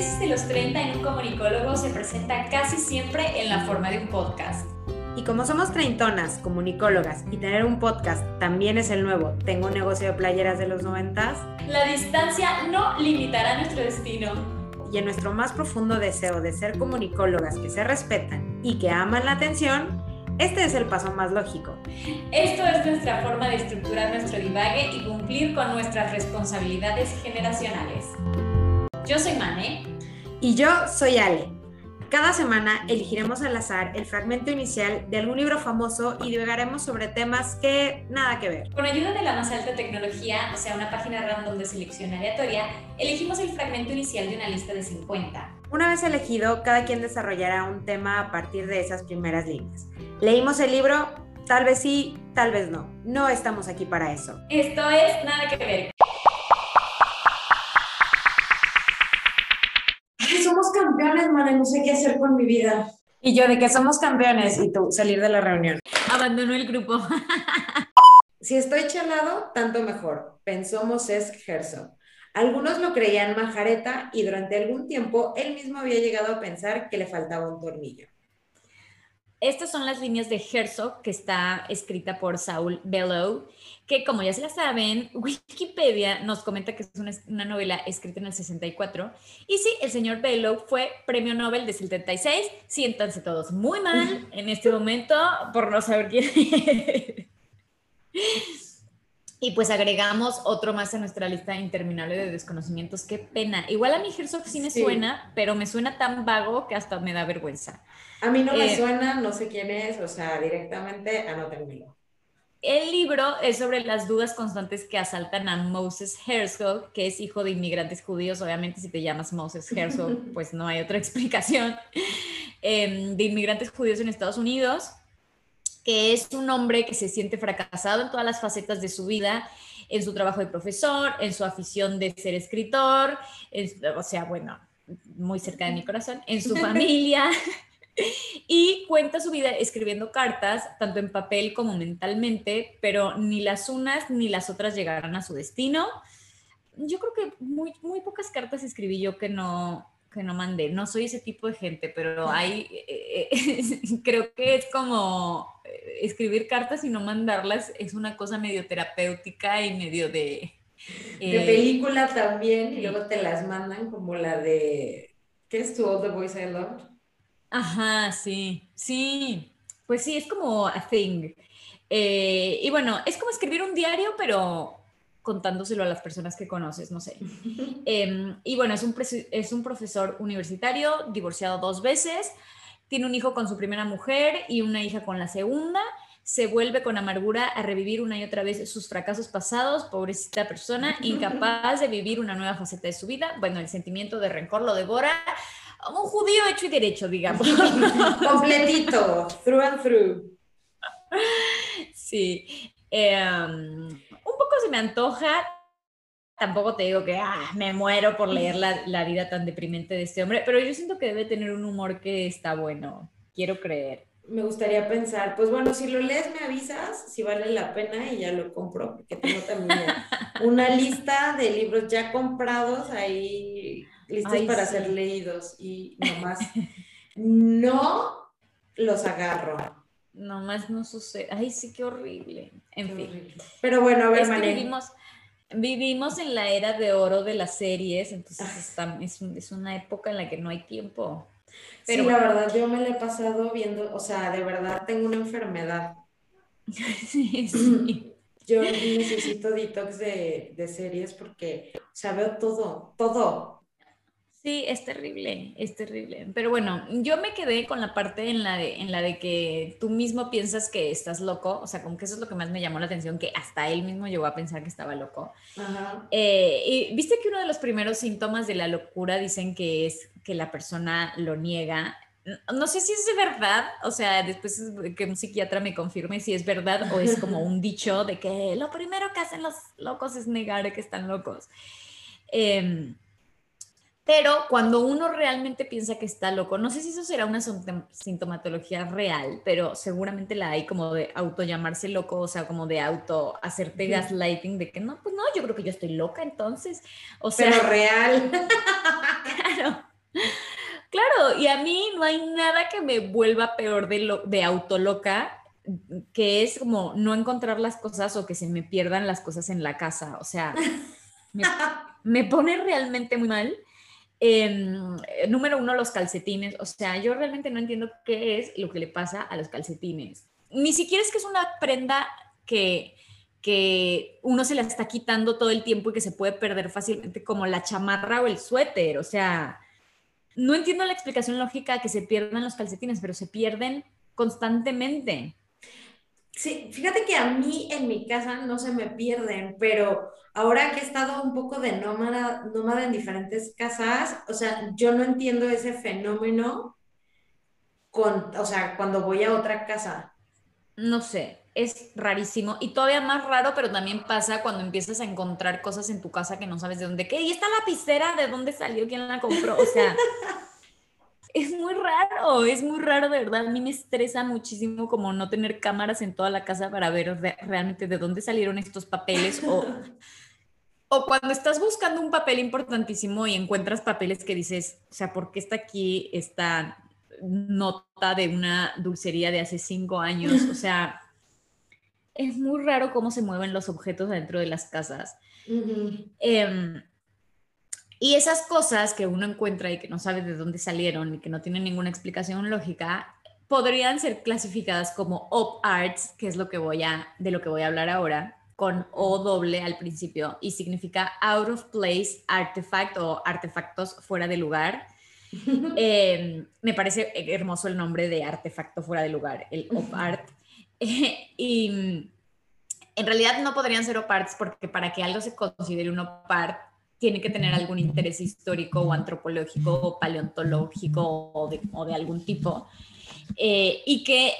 crisis de los 30 en un comunicólogo se presenta casi siempre en la forma de un podcast. Y como somos treintonas, comunicólogas, y tener un podcast también es el nuevo, tengo un negocio de playeras de los noventas, la distancia no limitará nuestro destino. Y en nuestro más profundo deseo de ser comunicólogas que se respetan y que aman la atención, este es el paso más lógico. Esto es nuestra forma de estructurar nuestro divague y cumplir con nuestras responsabilidades generacionales. Yo soy Mane. Y yo soy Ale. Cada semana elegiremos al azar el fragmento inicial de algún libro famoso y divagaremos sobre temas que nada que ver. Con ayuda de la más alta tecnología, o sea, una página random de selección aleatoria, elegimos el fragmento inicial de una lista de 50. Una vez elegido, cada quien desarrollará un tema a partir de esas primeras líneas. Leímos el libro, tal vez sí, tal vez no. No estamos aquí para eso. Esto es nada que ver. Campeones, man, no sé qué hacer con mi vida. Y yo de que somos campeones y tú salir de la reunión. Abandonó el grupo. si estoy chalado, tanto mejor, pensó Moses Herzog. Algunos lo creían majareta y durante algún tiempo él mismo había llegado a pensar que le faltaba un tornillo. Estas son las líneas de Herzog, que está escrita por Saul Bellow, que como ya se la saben, Wikipedia nos comenta que es una, novela escrita en el 64. Y sí, el señor Bellow fue premio Nobel de 76. Siéntanse todos muy mal en este momento por no saber quién Y pues agregamos otro más a nuestra lista interminable de desconocimientos. Qué pena. Igual a mi Herzog sí me suena, pero me suena tan vago que hasta me da vergüenza. A mí no me eh, suena, no sé quién es, o sea, directamente anótenmelo. El libro es sobre las dudas constantes que asaltan a Moses Herzog, que es hijo de inmigrantes judíos. Obviamente, si te llamas Moses Herzog, pues no hay otra explicación. Em, de inmigrantes judíos en Estados Unidos que es un hombre que se siente fracasado en todas las facetas de su vida, en su trabajo de profesor, en su afición de ser escritor, o sea, bueno, muy cerca de mi corazón, en su familia. y cuenta su vida escribiendo cartas, tanto en papel como mentalmente, pero ni las unas ni las otras llegarán a su destino. Yo creo que muy, muy pocas cartas escribí yo que no, que no mandé. No soy ese tipo de gente, pero hay, eh, eh, creo que es como eh, escribir cartas y no mandarlas es una cosa medio terapéutica y medio de... de película también, y luego te las mandan como la de, ¿qué es tu All the Boys I Love? Ajá, sí, sí, pues sí, es como a thing. y bueno, es como escribir un diario, pero contándoselo a las personas que conoces, no sé. Em, y bueno, es un, es un profesor universitario, divorciado dos veces, tiene un hijo con su primera mujer y una hija con la segunda, se vuelve con amargura a revivir una y otra vez sus fracasos pasados, pobrecita persona, incapaz de vivir una nueva faceta de su vida. Bueno, el sentimiento de rencor lo devora. Un judío hecho y derecho, digamos. Completito, through and through. Sí. Em, un poco se me antoja, tampoco te digo que ah, me muero por leer la, la, vida tan deprimente de este hombre, pero yo siento que debe tener un humor que está bueno, quiero creer. Me gustaría pensar, pues bueno, si lo lees me avisas si vale la pena y ya lo compro, porque tengo también una lista de libros ya comprados ahí, listos para ser leídos y nomás no los agarro. Nomás no sucede. Ay, sí, qué horrible. En fin. Pero bueno, a ver, vivimos, vivimos en la era de oro de las series, entonces está, es, es, una época en la que no hay tiempo. Pero sí, la verdad, yo me la he pasado viendo, o sea, de verdad tengo una enfermedad. sí, sí. Yo necesito detox de, de series porque, o sea, veo todo, todo. Sí, es terrible, es terrible. Pero bueno, yo me quedé con la parte en la de, en la de que tú mismo piensas que estás loco, o sea, como que eso es lo que más me llamó la atención, que hasta él mismo llegó a pensar que estaba loco. Eh, y viste que uno de los primeros síntomas de la locura dicen que es que la persona lo niega. No sé si es de verdad, o sea, después que un psiquiatra me confirme si es verdad o es como un dicho de que lo primero que hacen los locos es negar que están locos. Eh, pero cuando uno realmente piensa que está loco, no sé si eso será una sintomatología real, pero seguramente la hay como de auto llamarse loco, o sea, como de auto hacerte gaslighting de que no, pues no, yo creo que yo estoy loca entonces. O sea, pero real. claro. Claro, y a mí no hay nada que me vuelva peor de, lo, de autoloca que es como no encontrar las cosas o que se me pierdan las cosas en la casa. O sea, me, pone realmente muy mal. Em, número uno, los calcetines. O sea, yo realmente no entiendo qué es lo que le pasa a los calcetines. Ni siquiera es que es una prenda que, que uno se la está quitando todo el tiempo y que se puede perder fácilmente, como la chamarra o el suéter. O sea, no entiendo la explicación lógica que se pierdan los calcetines, pero se pierden constantemente. Sí, fíjate que a mí en mi casa no se me pierden, pero ahora que he estado un poco de nómada, nómada en diferentes casas, o sea, yo no entiendo ese fenómeno con, o sea, cuando voy a otra casa. No sé, es rarísimo y todavía más raro, pero también pasa cuando empiezas a encontrar cosas en tu casa que no sabes de dónde. ¿Qué? ¿Y esta lapicera de dónde salió? ¿Quién la compró? O sea, es muy raro, es muy raro, de verdad. A mí me estresa muchísimo como no tener cámaras en toda la casa para ver realmente de dónde salieron estos papeles o, o cuando estás buscando un papel importantísimo y encuentras papeles que dices, o sea, ¿por qué está aquí esta nota de una dulcería de hace cinco años? O sea, es muy raro cómo se mueven los objetos dentro de las casas. Y esas cosas que uno encuentra y que no sabe de dónde salieron y que no tienen ninguna explicación lógica, podrían ser clasificadas como op arts, que es lo que voy a, de lo que voy a hablar ahora, con O doble al principio y significa out of place artifact o artefactos fuera de lugar. Em, me parece hermoso el nombre de artefacto fuera de lugar, el op art. y en realidad no podrían ser op arts porque para que algo se considere un op art tiene que tener algún interés histórico o antropológico o paleontológico o de, algún tipo. Eh, y que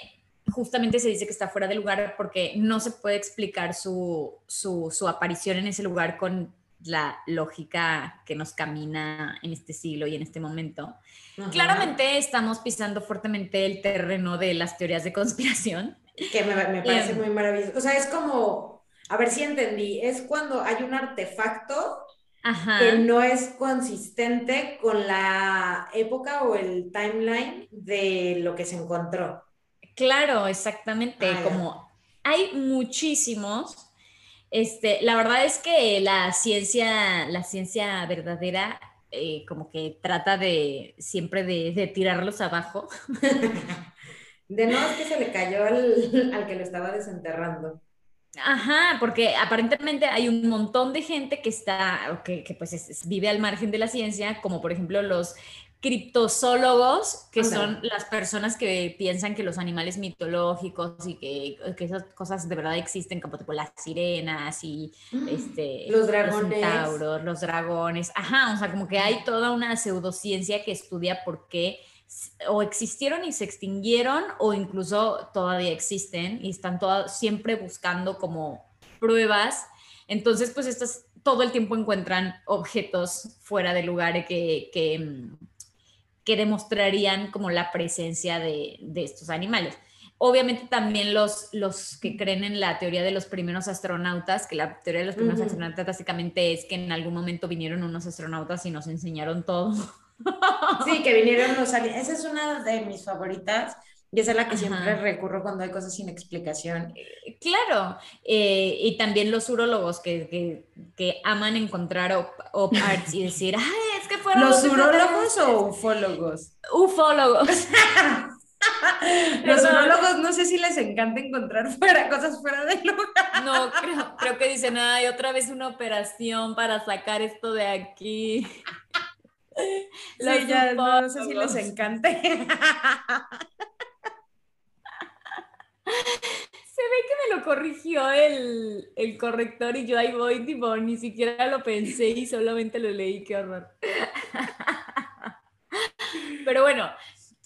justamente se dice que está fuera de lugar porque no se puede explicar su, su, aparición en ese lugar con la lógica que nos camina en este siglo y en este momento. Claramente estamos pisando fuertemente el terreno de las teorías de conspiración. Que me, me parece muy maravilloso. O sea, es como, a ver si entendí, es cuando hay un artefacto que no es consistente con la época o el timeline de lo que se encontró. Claro, exactamente. Ah, como hay muchísimos. Este, la verdad es que la ciencia, la ciencia verdadera, eh, como que trata de siempre de, tirarlos abajo. de no es que se le cayó al, al que lo estaba desenterrando. Ajá, porque aparentemente hay un montón de gente que está, que, que pues vive al margen de la ciencia, como por ejemplo los criptozoólogos, que son las personas que piensan que los animales mitológicos y que, esas cosas de verdad existen, como tipo las sirenas y mm, este, los dragones. Los, los dragones. Ajá, o sea, como que hay toda una pseudociencia que estudia por qué o existieron y se extinguieron o incluso todavía existen y están siempre buscando como pruebas. Entonces, pues estas todo el tiempo encuentran objetos fuera de lugar que, que, mm, que demostrarían como la presencia de, de, estos animales. Obviamente también los, los que creen en la teoría de los primeros astronautas, que la teoría de los primeros astronautas básicamente es que en algún momento vinieron unos astronautas y nos enseñaron todo. Sí, que vinieron los aliens. Esa es una de mis favoritas. Y esa es la que siempre recurro cuando hay cosas sin explicación. Eh, claro, eh, y también los urólogos que, que, aman encontrar op, arts y decir, ay, es que fueron los, urólogos o ufólogos. Ufólogos. Los urólogos no sé si les encanta encontrar fuera, cosas fuera del lugar. No, creo, creo que dicen, ay, otra vez una operación para sacar esto de aquí. Sí, ya, no, sé si les encante. Se ve que me lo corrigió el, el, corrector y yo ahí voy, tipo, ni siquiera lo pensé y solamente lo leí, qué horror. Pero bueno,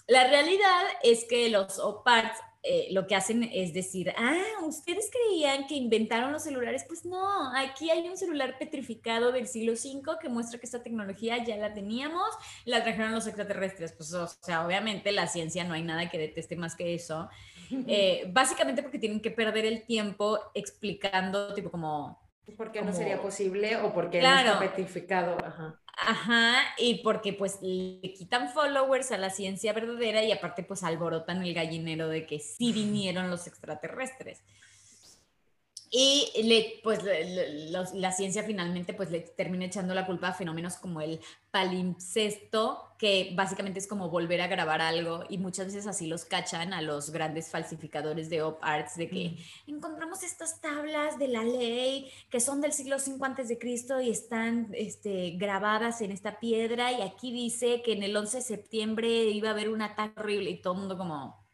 la realidad es que los OPARTs eh, lo que hacen es decir, ah, ustedes creían que inventaron los celulares, pues no, aquí hay un celular petrificado del siglo V que muestra que esta tecnología ya la teníamos, la trajeron los extraterrestres, pues o sea, obviamente la ciencia no hay nada que deteste más que eso, eh, básicamente porque tienen que perder el tiempo explicando tipo como Porque no sería posible o porque no está petrificado. Ajá. Ajá, y porque pues le quitan followers a la ciencia verdadera y aparte pues alborotan el gallinero de que sí vinieron los extraterrestres. Y le, pues la ciencia finalmente pues le termina echando la culpa a fenómenos como el palimpsesto, que básicamente es como volver a grabar algo y muchas veces así los cachan a los grandes falsificadores de op arts de que encontramos estas tablas de la ley que son del siglo V antes de Cristo y están este, grabadas en esta piedra y aquí dice que en el 11 de septiembre iba a haber un ataque horrible y todo el mundo como,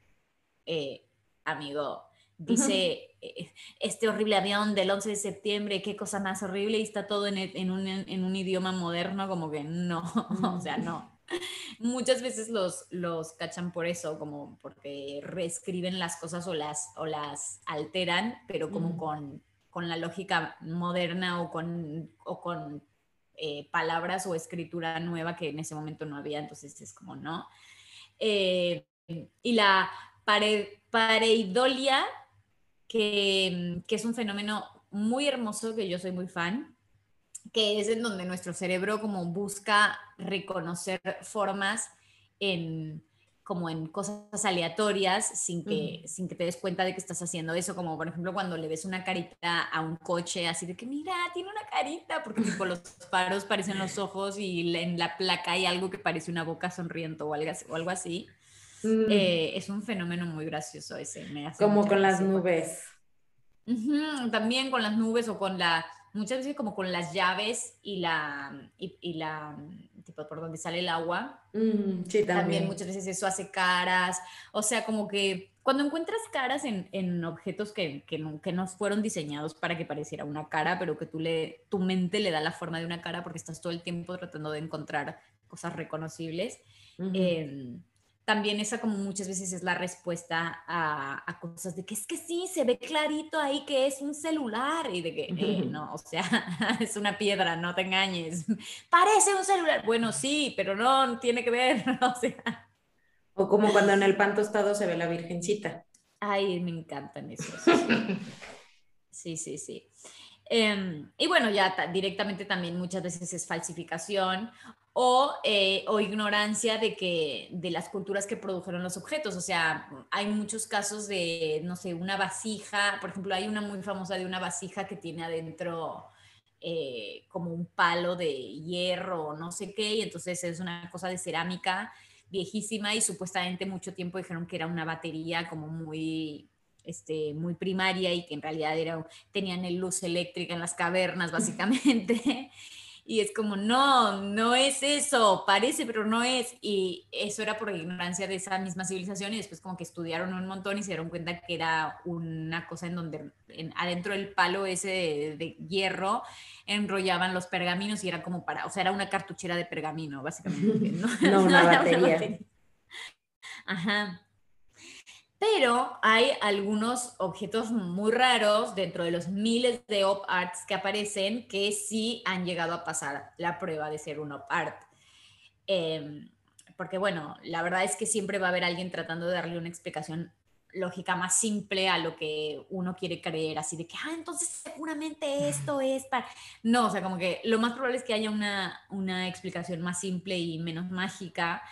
eh, amigo, dice eh, este horrible avión del 11 de septiembre, qué cosa más horrible, y está todo en, en, un, en un, idioma moderno, como que no, o sea, no. Muchas veces los, los cachan por eso, como porque reescriben las cosas o las, o las alteran, pero como con, con, la lógica moderna o con, o con eh, palabras o escritura nueva que en ese momento no había, entonces es como no. Eh, y la pareidolia que, es un fenómeno muy hermoso que yo soy muy fan, que es en donde nuestro cerebro como busca reconocer formas en como en cosas aleatorias sin que, sin que te des cuenta de que estás haciendo eso, como por ejemplo cuando le ves una carita a un coche, así de que mira, tiene una carita, porque tipo los faros parecen los ojos y en la placa hay algo que parece una boca algo, o algo así. Mm. Eh, es un fenómeno muy gracioso ese. como con las nubes. también con las nubes o con la, muchas veces como con las llaves y la, y, la, tipo por donde sale el agua. Mm, sí, también. muchas veces eso hace caras, o sea, como que cuando encuentras caras en, en objetos que, que, no, que, no, fueron diseñados para que pareciera una cara, pero que tú le, tu mente le da la forma de una cara porque estás todo el tiempo tratando de encontrar cosas reconocibles también esa como muchas veces es la respuesta a, cosas de que es que sí, se ve clarito ahí que es un celular y de que eh, no, o sea, es una piedra, no te engañes. Parece un celular. Bueno, sí, pero no tiene que ver, o sea. O como cuando en el pan tostado se ve la virgencita. Ay, me encantan esos. Sí, sí, sí. Em, y bueno, ya directamente también muchas veces es falsificación eh, o, ignorancia de, que, de las culturas que produjeron los objetos. O sea, hay muchos casos de, no sé, una vasija, por ejemplo, hay una muy famosa de una vasija que tiene adentro eh, como un palo de hierro o no sé qué, y entonces es una cosa de cerámica viejísima y supuestamente mucho tiempo dijeron que era una batería como muy este, muy primaria y que en realidad era, tenían luz eléctrica en las cavernas, básicamente. Y es como, no, no es eso, parece, pero no es. Y eso era por ignorancia de esa misma civilización y después como que estudiaron un montón y se dieron cuenta que era una cosa en donde adentro del palo ese de, hierro enrollaban los pergaminos y era como para, o sea, era una cartuchera de pergamino, básicamente. No, no una, batería. Ajá pero hay algunos objetos muy raros dentro de los miles de op arts que aparecen que sí han llegado a pasar la prueba de ser un op art. Em, porque bueno, la verdad es que siempre va a haber alguien tratando de darle una explicación lógica más simple a lo que uno quiere creer, así de que, ah, entonces seguramente esto es para... No, o sea, como que lo más probable es que haya una, una explicación más simple y menos mágica.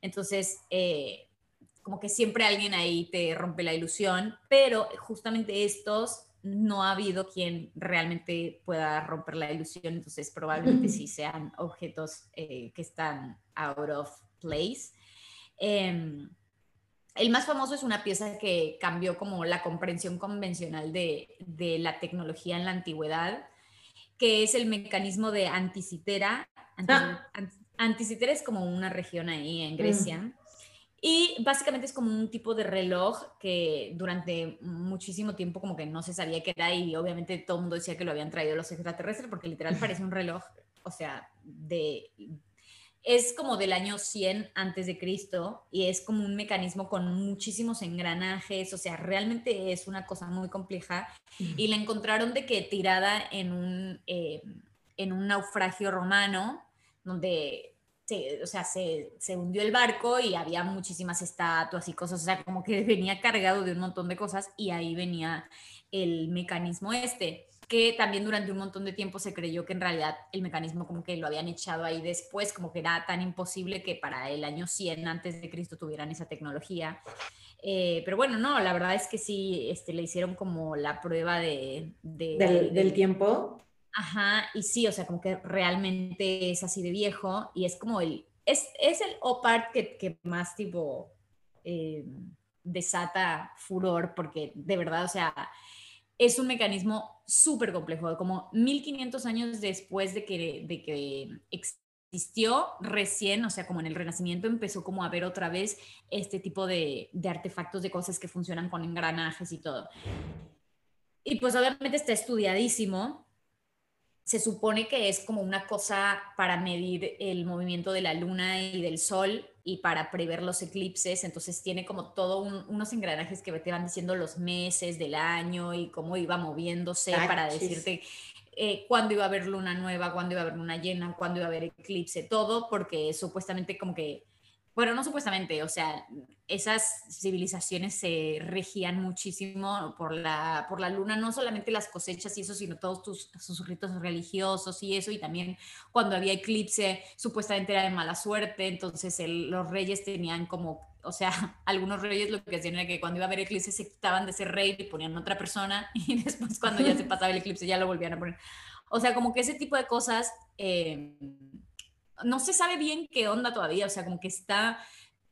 Entonces, eh, como que siempre alguien ahí te rompe la ilusión, pero justamente estos no ha habido quien realmente pueda romper la ilusión, entonces probablemente sí sean objetos eh, que están out of place. Em, el más famoso es una pieza que cambió como la comprensión convencional de, de la tecnología en la antigüedad, que es el mecanismo de Anticitera. Ah. Anticitera es como una región ahí en Grecia. Mm. Y básicamente es como un tipo de reloj que durante muchísimo tiempo como que no se sabía qué era y obviamente todo el mundo decía que lo habían traído los extraterrestres porque literal parece un reloj, o sea, de es como del año 100 antes de Cristo y es como un mecanismo con muchísimos engranajes, o sea, realmente es una cosa muy compleja y la encontraron de que tirada en un, eh, en un naufragio romano donde se, o sea, se, se, hundió el barco y había muchísimas estatuas y cosas, o sea, como que venía cargado de un montón de cosas y ahí venía el mecanismo este. que también durante un montón de tiempo se creyó que en realidad el mecanismo como que lo habían echado ahí después, como que era tan imposible que para el año 100 antes de Cristo tuvieran esa tecnología. Eh, pero bueno, no, la verdad es que sí, este, le hicieron como la prueba de... ¿Del, tiempo? Ajá, y sí, o sea, como que realmente es así de viejo y es como el... Es, es el OPART que, que más tipo eh, desata furor porque de verdad, o sea, es un mecanismo súper complejo, como 1500 años después de que, de que existió recién, o sea, como en el Renacimiento empezó como a ver otra vez este tipo de, de artefactos, de cosas que funcionan con engranajes y todo. Y pues obviamente está estudiadísimo. Se supone que es como una cosa para medir el movimiento de la luna y del sol y para prever los eclipses, entonces tiene como todo unos engranajes que te van diciendo los meses del año y cómo iba moviéndose para decirte eh, cuándo iba a haber luna nueva, cuándo iba a haber luna llena, cuándo iba a haber eclipse, todo, porque supuestamente como que bueno, no supuestamente, o sea, esas civilizaciones se regían muchísimo por la, por la luna, no solamente las cosechas y eso, sino todos tus, sus ritos religiosos y eso, y también cuando había eclipse, supuestamente era de mala suerte, entonces los reyes tenían como, o sea, algunos reyes lo que hacían era que cuando iba a haber eclipse se quitaban de ser rey y ponían otra persona, y después cuando ya se pasaba el eclipse ya lo volvían a poner. O sea, como que ese tipo de cosas... Eh, no se sabe bien qué onda todavía, o sea, como que está,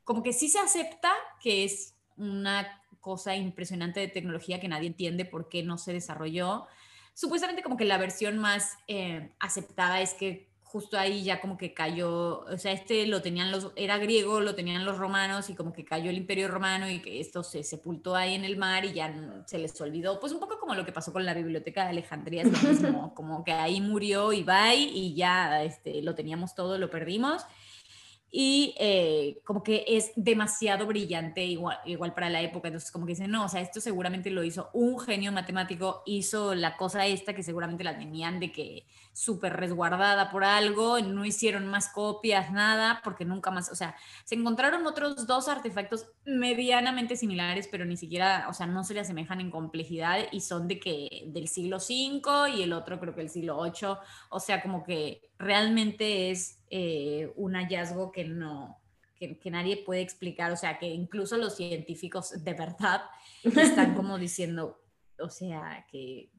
como que sí se acepta que es una cosa impresionante de tecnología que nadie entiende por qué no se desarrolló. Supuestamente como que la versión más eh, aceptada es que justo ahí ya como que cayó, o sea, este lo tenían los, era griego, lo tenían los romanos y como que cayó el imperio romano y que esto se sepultó ahí en el mar y ya se les olvidó, pues un poco como lo que pasó con la biblioteca de Alejandría, es lo mismo, como que ahí murió y bye y ya este, lo teníamos todo, lo perdimos. Y eh, como que es demasiado brillante igual, igual para la época, entonces como que dicen, no, o sea, esto seguramente lo hizo un genio matemático, hizo la cosa esta que seguramente la tenían de que súper resguardada por algo, no hicieron más copias, nada, porque nunca más, o sea, se encontraron otros dos artefactos medianamente similares, pero ni siquiera, o sea, no se le asemejan en complejidad y son de que del siglo V y el otro creo que el siglo VIII, o sea, como que realmente es eh, un hallazgo que no, que, nadie puede explicar, o sea, que incluso los científicos de verdad están como diciendo, o sea, que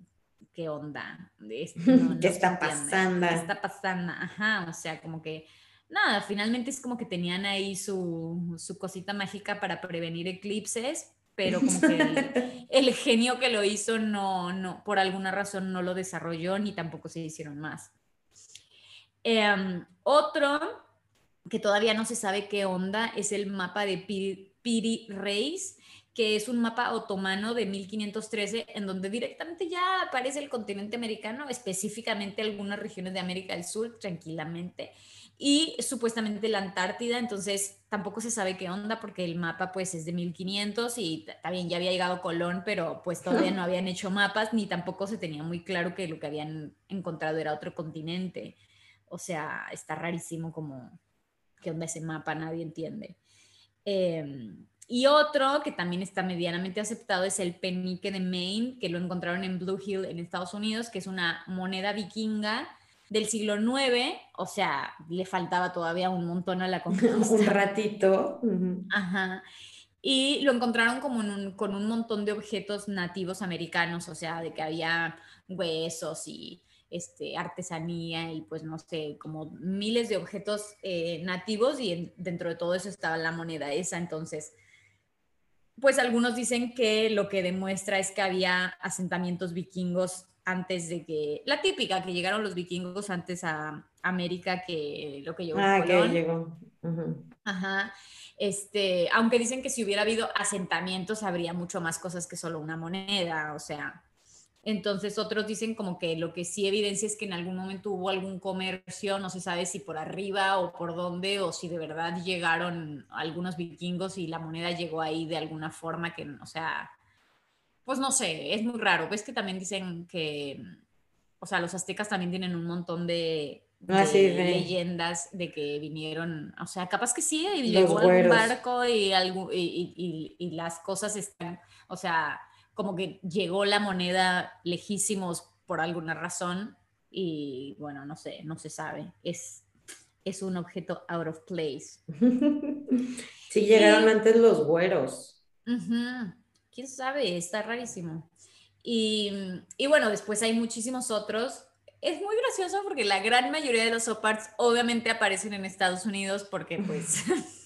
qué onda, ¿qué está pasando? ¿Qué está pasando? Ajá, o sea, como que nada, finalmente es como que tenían ahí su, su cosita mágica para prevenir eclipses, pero como que el, genio que lo hizo no, no, por alguna razón no lo desarrolló ni tampoco se hicieron más. Em, otro que todavía no se sabe qué onda es el mapa de Piri, Reis, que es un mapa otomano de 1513 en donde directamente ya aparece el continente americano, específicamente algunas regiones de América del Sur, tranquilamente, y supuestamente la Antártida, entonces tampoco se sabe qué onda porque el mapa pues es de 1500 y también ya había llegado Colón, pero pues todavía no habían hecho mapas ni tampoco se tenía muy claro que lo que habían encontrado era otro continente. O sea, está rarísimo como que onda ese mapa, nadie entiende. Em, y otro que también está medianamente aceptado es el penique de Maine, que lo encontraron en Blue Hill en Estados Unidos, que es una moneda vikinga del siglo IX, o sea, le faltaba todavía un montón a la conquista. un ratito. Ajá. Y lo encontraron como con un montón de objetos nativos americanos, o sea, de que había huesos y este, artesanía y pues no sé, como miles de objetos eh, nativos y dentro de todo eso estaba la moneda esa. Entonces, pues algunos dicen que lo que demuestra es que había asentamientos vikingos antes de que, la típica, que llegaron los vikingos antes a América que lo que llegó. Ah, que llegó. Ajá. Este, aunque dicen que si hubiera habido asentamientos habría mucho más cosas que solo una moneda, o sea, entonces otros dicen como que lo que sí evidencia es que en algún momento hubo algún comercio, no se sabe si por arriba o por dónde, o si de verdad llegaron algunos vikingos y la moneda llegó ahí de alguna forma que, o sea, pues no sé, es muy raro. Ves que también dicen que, o sea, los aztecas también tienen un montón de, ah, leyendas de que vinieron, o sea, capaz que sí, y llegó algún barco y, algo, y, y las cosas están, o sea como que llegó la moneda lejísimos por alguna razón y bueno, no sé, no se sabe. Es, es un objeto out of place. Sí, llegaron antes los güeros. ¿Quién sabe? Está rarísimo. Y, y, bueno, después hay muchísimos otros. Es muy gracioso porque la gran mayoría de los soparts obviamente aparecen en Estados Unidos porque pues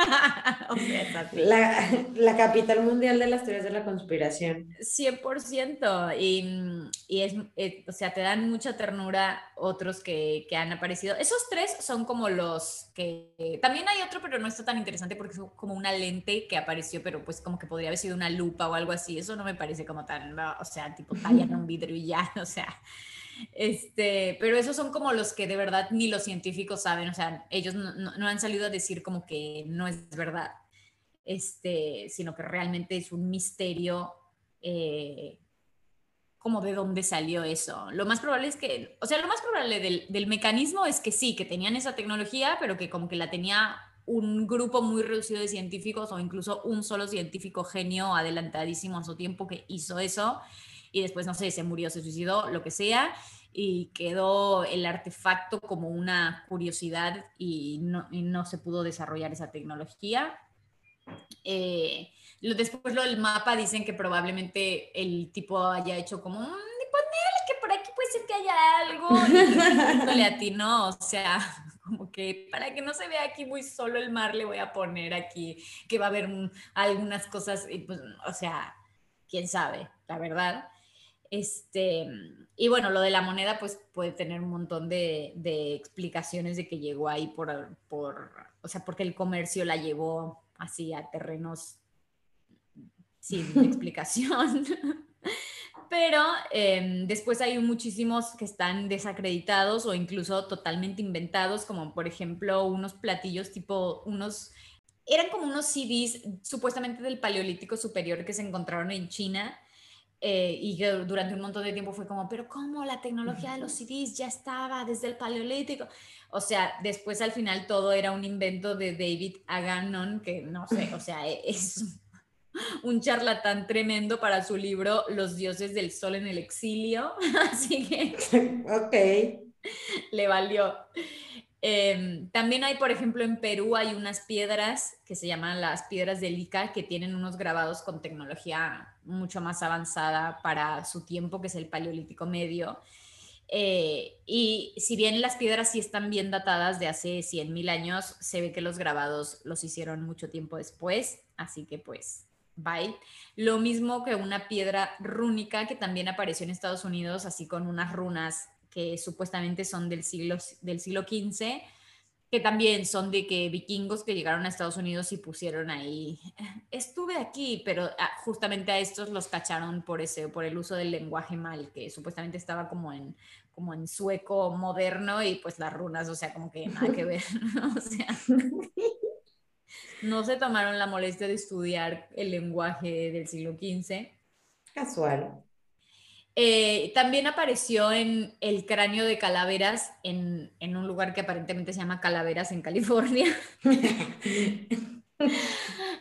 la, capital mundial de las teorías de la conspiración. 100%. Y, y es, eh, o sea, te dan mucha ternura otros que, que, han aparecido. Esos tres son como los que... También hay otro, pero no está tan interesante porque es como una lente que apareció, pero pues como que podría haber sido una lupa o algo así. Eso no me parece como tan... O sea, tipo tallan un vidrio y ya, o sea... Este, pero esos son como los que de verdad ni los científicos saben, o sea, ellos no, han salido a decir como que no es verdad, este, sino que realmente es un misterio eh, como de dónde salió eso. Lo más probable es que, o sea, lo más probable del, del mecanismo es que sí, que tenían esa tecnología, pero que como que la tenía un grupo muy reducido de científicos o incluso un solo científico genio adelantadísimo a su tiempo que hizo eso y después, no sé, se murió, se suicidó, lo que sea, y quedó el artefacto como una curiosidad y no, no se pudo desarrollar esa tecnología. Eh, después lo del mapa dicen que probablemente el tipo haya hecho como, un que por aquí puede ser que haya algo, y le atinó, o sea, como que para que no se vea aquí muy solo el mar, le voy a poner aquí que va a haber algunas cosas, y pues, o sea, quién sabe, la verdad. Este, y bueno, lo de la moneda, pues puede tener un montón de, explicaciones de que llegó ahí por, por, o sea, porque el comercio la llevó así a terrenos sin explicación. Pero em, después hay muchísimos que están desacreditados o incluso totalmente inventados, como por ejemplo unos platillos tipo, unos, eran como unos CDs supuestamente del Paleolítico Superior que se encontraron en China eh, y durante un montón de tiempo fue como, pero ¿cómo la tecnología de los CDs ya estaba desde el paleolítico? O sea, después al final todo era un invento de David Agamnon, que no sé, o sea, e-, es un charlatán tremendo para su libro Los dioses del sol en el exilio. Así que... Ok. Le valió. Em, también hay, por ejemplo, en Perú hay unas piedras que se llaman las piedras del Ica que tienen unos grabados con tecnología mucho más avanzada para su tiempo, que es el Paleolítico Medio. Eh, y si bien las piedras sí están bien datadas de hace 100.000 años, se ve que los grabados los hicieron mucho tiempo después, así que pues, bye. Lo mismo que una piedra rúnica que también apareció en Estados Unidos, así con unas runas que supuestamente son del siglo, del siglo XV, que también son de que vikingos que llegaron a Estados Unidos y pusieron ahí, estuve aquí, pero ah, justamente a estos los cacharon por, ese, por el uso del lenguaje mal, que supuestamente estaba como en, como en sueco moderno y pues las runas, o sea, como que nada que ver, o sea, no se tomaron la molestia de estudiar el lenguaje del siglo XV. Casual. Eh, también apareció en el cráneo de calaveras en, en, un lugar que aparentemente se llama Calaveras en California.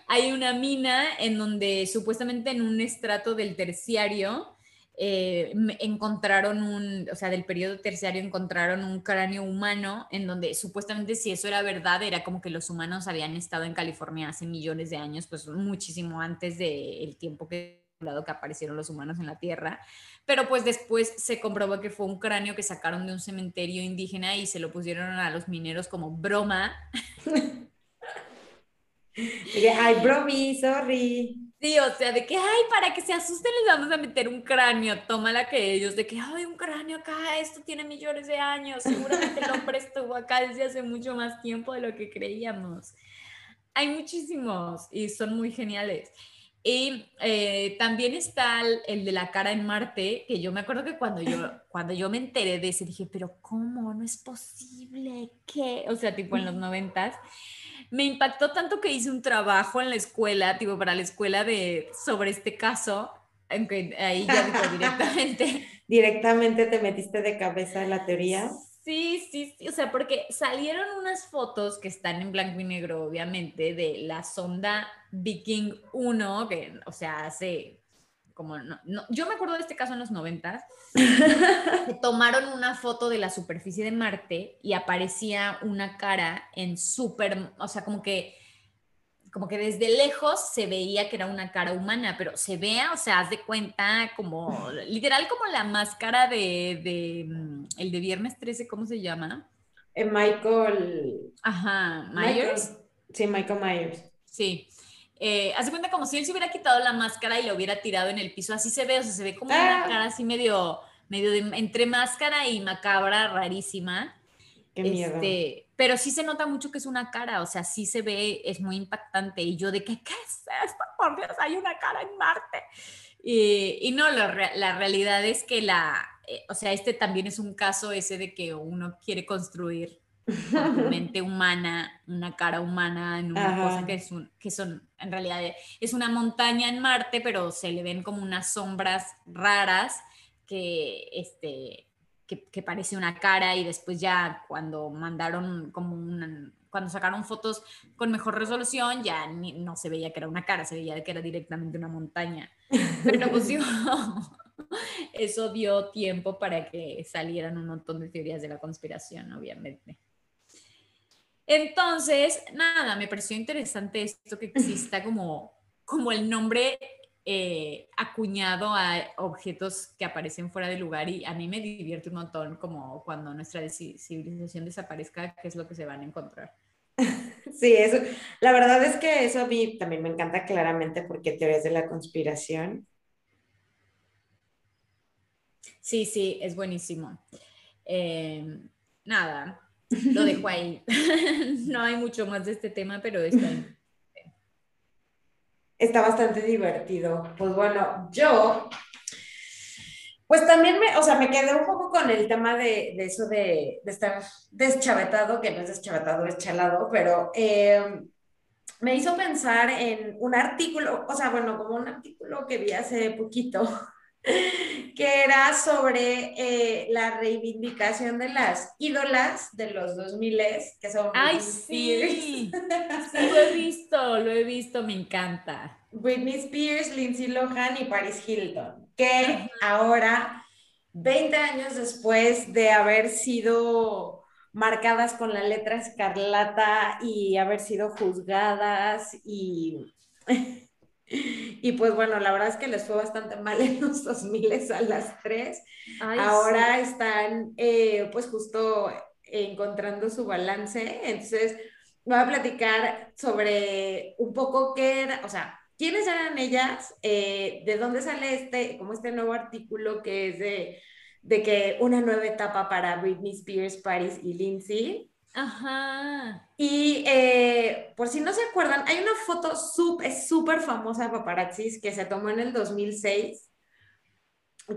Hay una mina en donde supuestamente en un estrato del terciario eh, encontraron un, o sea, del periodo terciario encontraron un cráneo humano en donde supuestamente si eso era verdad, era como que los humanos habían estado en California hace millones de años, pues muchísimo antes del tiempo que que aparecieron los humanos en la Tierra, pero pues después se comprobó que fue un cráneo que sacaron de un cementerio indígena y se lo pusieron a los mineros como broma. ay, bromi, sorry. Sí, o sea, de que, ay, para que se asusten les vamos a meter un cráneo, tómala que ellos, de que, ay, un cráneo acá, esto tiene millones de años, seguramente el hombre estuvo acá desde hace mucho más tiempo de lo que creíamos. Hay muchísimos y son muy geniales. Y eh, también está el, de la cara en Marte, que yo me acuerdo que cuando yo, cuando yo me enteré de ese, dije, pero ¿cómo? No es posible, ¿qué? O sea, tipo en los noventas. Me impactó tanto que hice un trabajo en la escuela, tipo para la escuela de, sobre este caso, aunque ahí ya directamente. directamente te metiste de cabeza en la teoría. Sí, sí, sí, o sea, porque salieron unas fotos que están en blanco y negro, obviamente, de la sonda Viking 1, que, o sea, hace como yo me acuerdo de este caso en los 90, tomaron una foto de la superficie de Marte y aparecía una cara en súper, o sea, como que como que desde lejos se veía que era una cara humana, pero se vea, o sea, haz de cuenta como, literal como la máscara de, de mm, el de Viernes 13, ¿cómo se llama? Eh, Michael. Ajá, Myers. sí, Michael Myers. Sí. Eh, hace cuenta como si él se hubiera quitado la máscara y lo hubiera tirado en el piso. Así se ve, o sea, se ve como una ah. cara así medio, medio de, entre máscara y macabra, rarísima. Qué miedo. Este, pero sí se nota mucho que es una cara, o sea, sí se ve, es muy impactante. Y yo de que, ¿qué es esto? Por Dios, hay una cara en Marte. Y, y no, la, la realidad es que la, eh, o sea, este también es un caso ese de que uno quiere construir mente humana, una cara humana en una cosa que, es un, que son, en realidad es una montaña en Marte, pero se le ven como unas sombras raras que, este, que, parece una cara y después ya cuando mandaron como una, cuando sacaron fotos con mejor resolución ya no se veía que era una cara, se veía que era directamente una montaña. Pero pues eso dio tiempo para que salieran un montón de teorías de la conspiración, obviamente. Entonces, nada, me pareció interesante esto que exista como, como el nombre eh, acuñado a objetos que aparecen fuera de lugar y a mí me divierte un montón como cuando nuestra civilización desaparezca, qué es lo que se van a encontrar. Sí, eso, la verdad es que eso a mí también me encanta claramente porque teorías de la conspiración. Sí, sí, es buenísimo. Eh, nada, lo dejo ahí. no hay mucho más de este tema, pero está, está bastante divertido. Pues bueno, yo, pues también me, o sea, me quedé un poco con el tema de, eso de, estar deschavetado, que no es deschavetado, es chalado, pero eh, me hizo pensar en un artículo, o sea, bueno, como un artículo que vi hace poquito que era sobre eh, la reivindicación de las ídolas de los 2000 que son Ay, sí. sí, lo he visto, lo he visto, me encanta. Britney Spears, Lindsay Lohan y Paris Hilton, que ahora, 20 años después de haber sido marcadas con la letra escarlata y haber sido juzgadas y y pues bueno, la verdad es que les fue bastante mal en los 2000 a las tres. Ahora están eh, pues justo encontrando su balance. Entonces, voy a platicar sobre un poco qué era, o sea, quiénes eran ellas, eh, de dónde sale este, como este nuevo artículo que es de, de que una nueva etapa para Britney Spears, Paris y Lindsay. Ajá. Y eh, por si no se acuerdan, hay una foto súper famosa de paparazzis que se tomó en el 2006,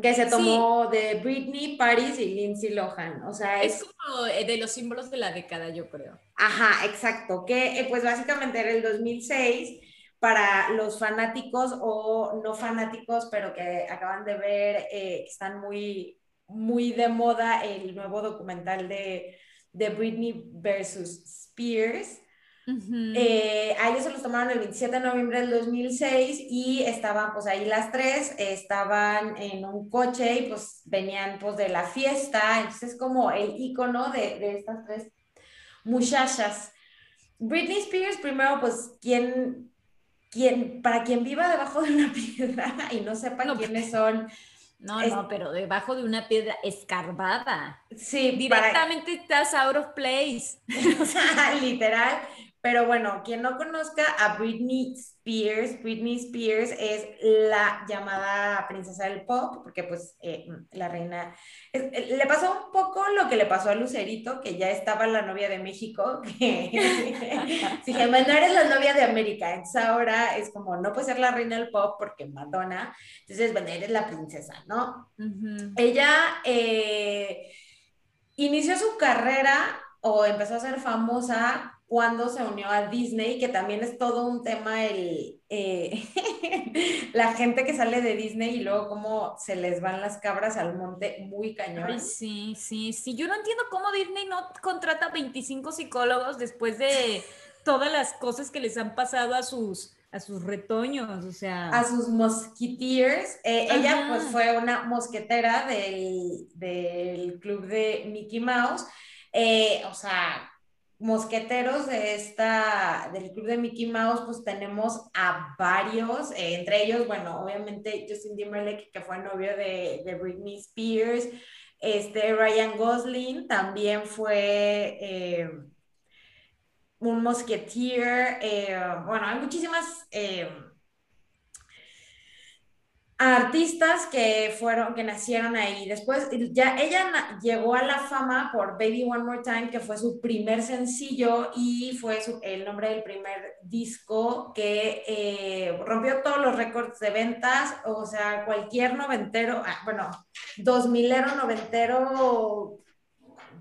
que se tomó de Britney, Paris y Lindsay Lohan. O sea, es, como eh, de los símbolos de la década, yo creo. Ajá, exacto. Que eh, pues básicamente era el 2006 para los fanáticos o no fanáticos, pero que acaban de ver, están muy, muy de moda el nuevo documental de de Britney versus Spears. Eh, a ellos se los tomaron el 27 de noviembre del 2006 y estaban pues ahí las tres, estaban en un coche y pues venían pues de la fiesta, entonces es como el icono de, de estas tres muchachas. Britney Spears primero pues quien, quien, para quien viva debajo de una piedra y no sepa quiénes son no, no, pero debajo de una piedra escarbada. Sí, directamente estás out of place. Literal. Pero bueno, quien no conozca a Britney Spears, Britney Spears es la llamada princesa del pop, porque pues eh, la reina, eh, le pasó un poco lo que le pasó a Lucerito, que ya estaba la novia de México, que dije, bueno, eres la novia de América, entonces ahora es como, no puede ser la reina del pop porque Madonna, entonces, bueno, eres la princesa, ¿no? Ella eh, inició su carrera o empezó a ser famosa cuando se unió a Disney, que también es todo un tema el, eh, la gente que sale de Disney y luego cómo se les van las cabras al monte muy cañón. sí, sí, sí. Yo no entiendo cómo Disney no contrata 25 psicólogos después de todas las cosas que les han pasado a sus a sus retoños, o sea. A sus mosquiteers. Eh, ella pues fue una mosquetera del, del club de Mickey Mouse. Eh, o sea, mosqueteros de esta, del club de Mickey Mouse, pues tenemos a varios, eh, entre ellos, bueno, obviamente Justin Timberlake, que fue novio de, Britney Spears, este Ryan Gosling también fue eh, un mosqueteer, bueno, hay muchísimas artistas que fueron, que nacieron ahí. Después, ya ella llegó a la fama por Baby One More Time, que fue su primer sencillo y fue el nombre del primer disco que eh, rompió todos los récords de ventas, o sea, cualquier noventero, ah, bueno, dos milero noventero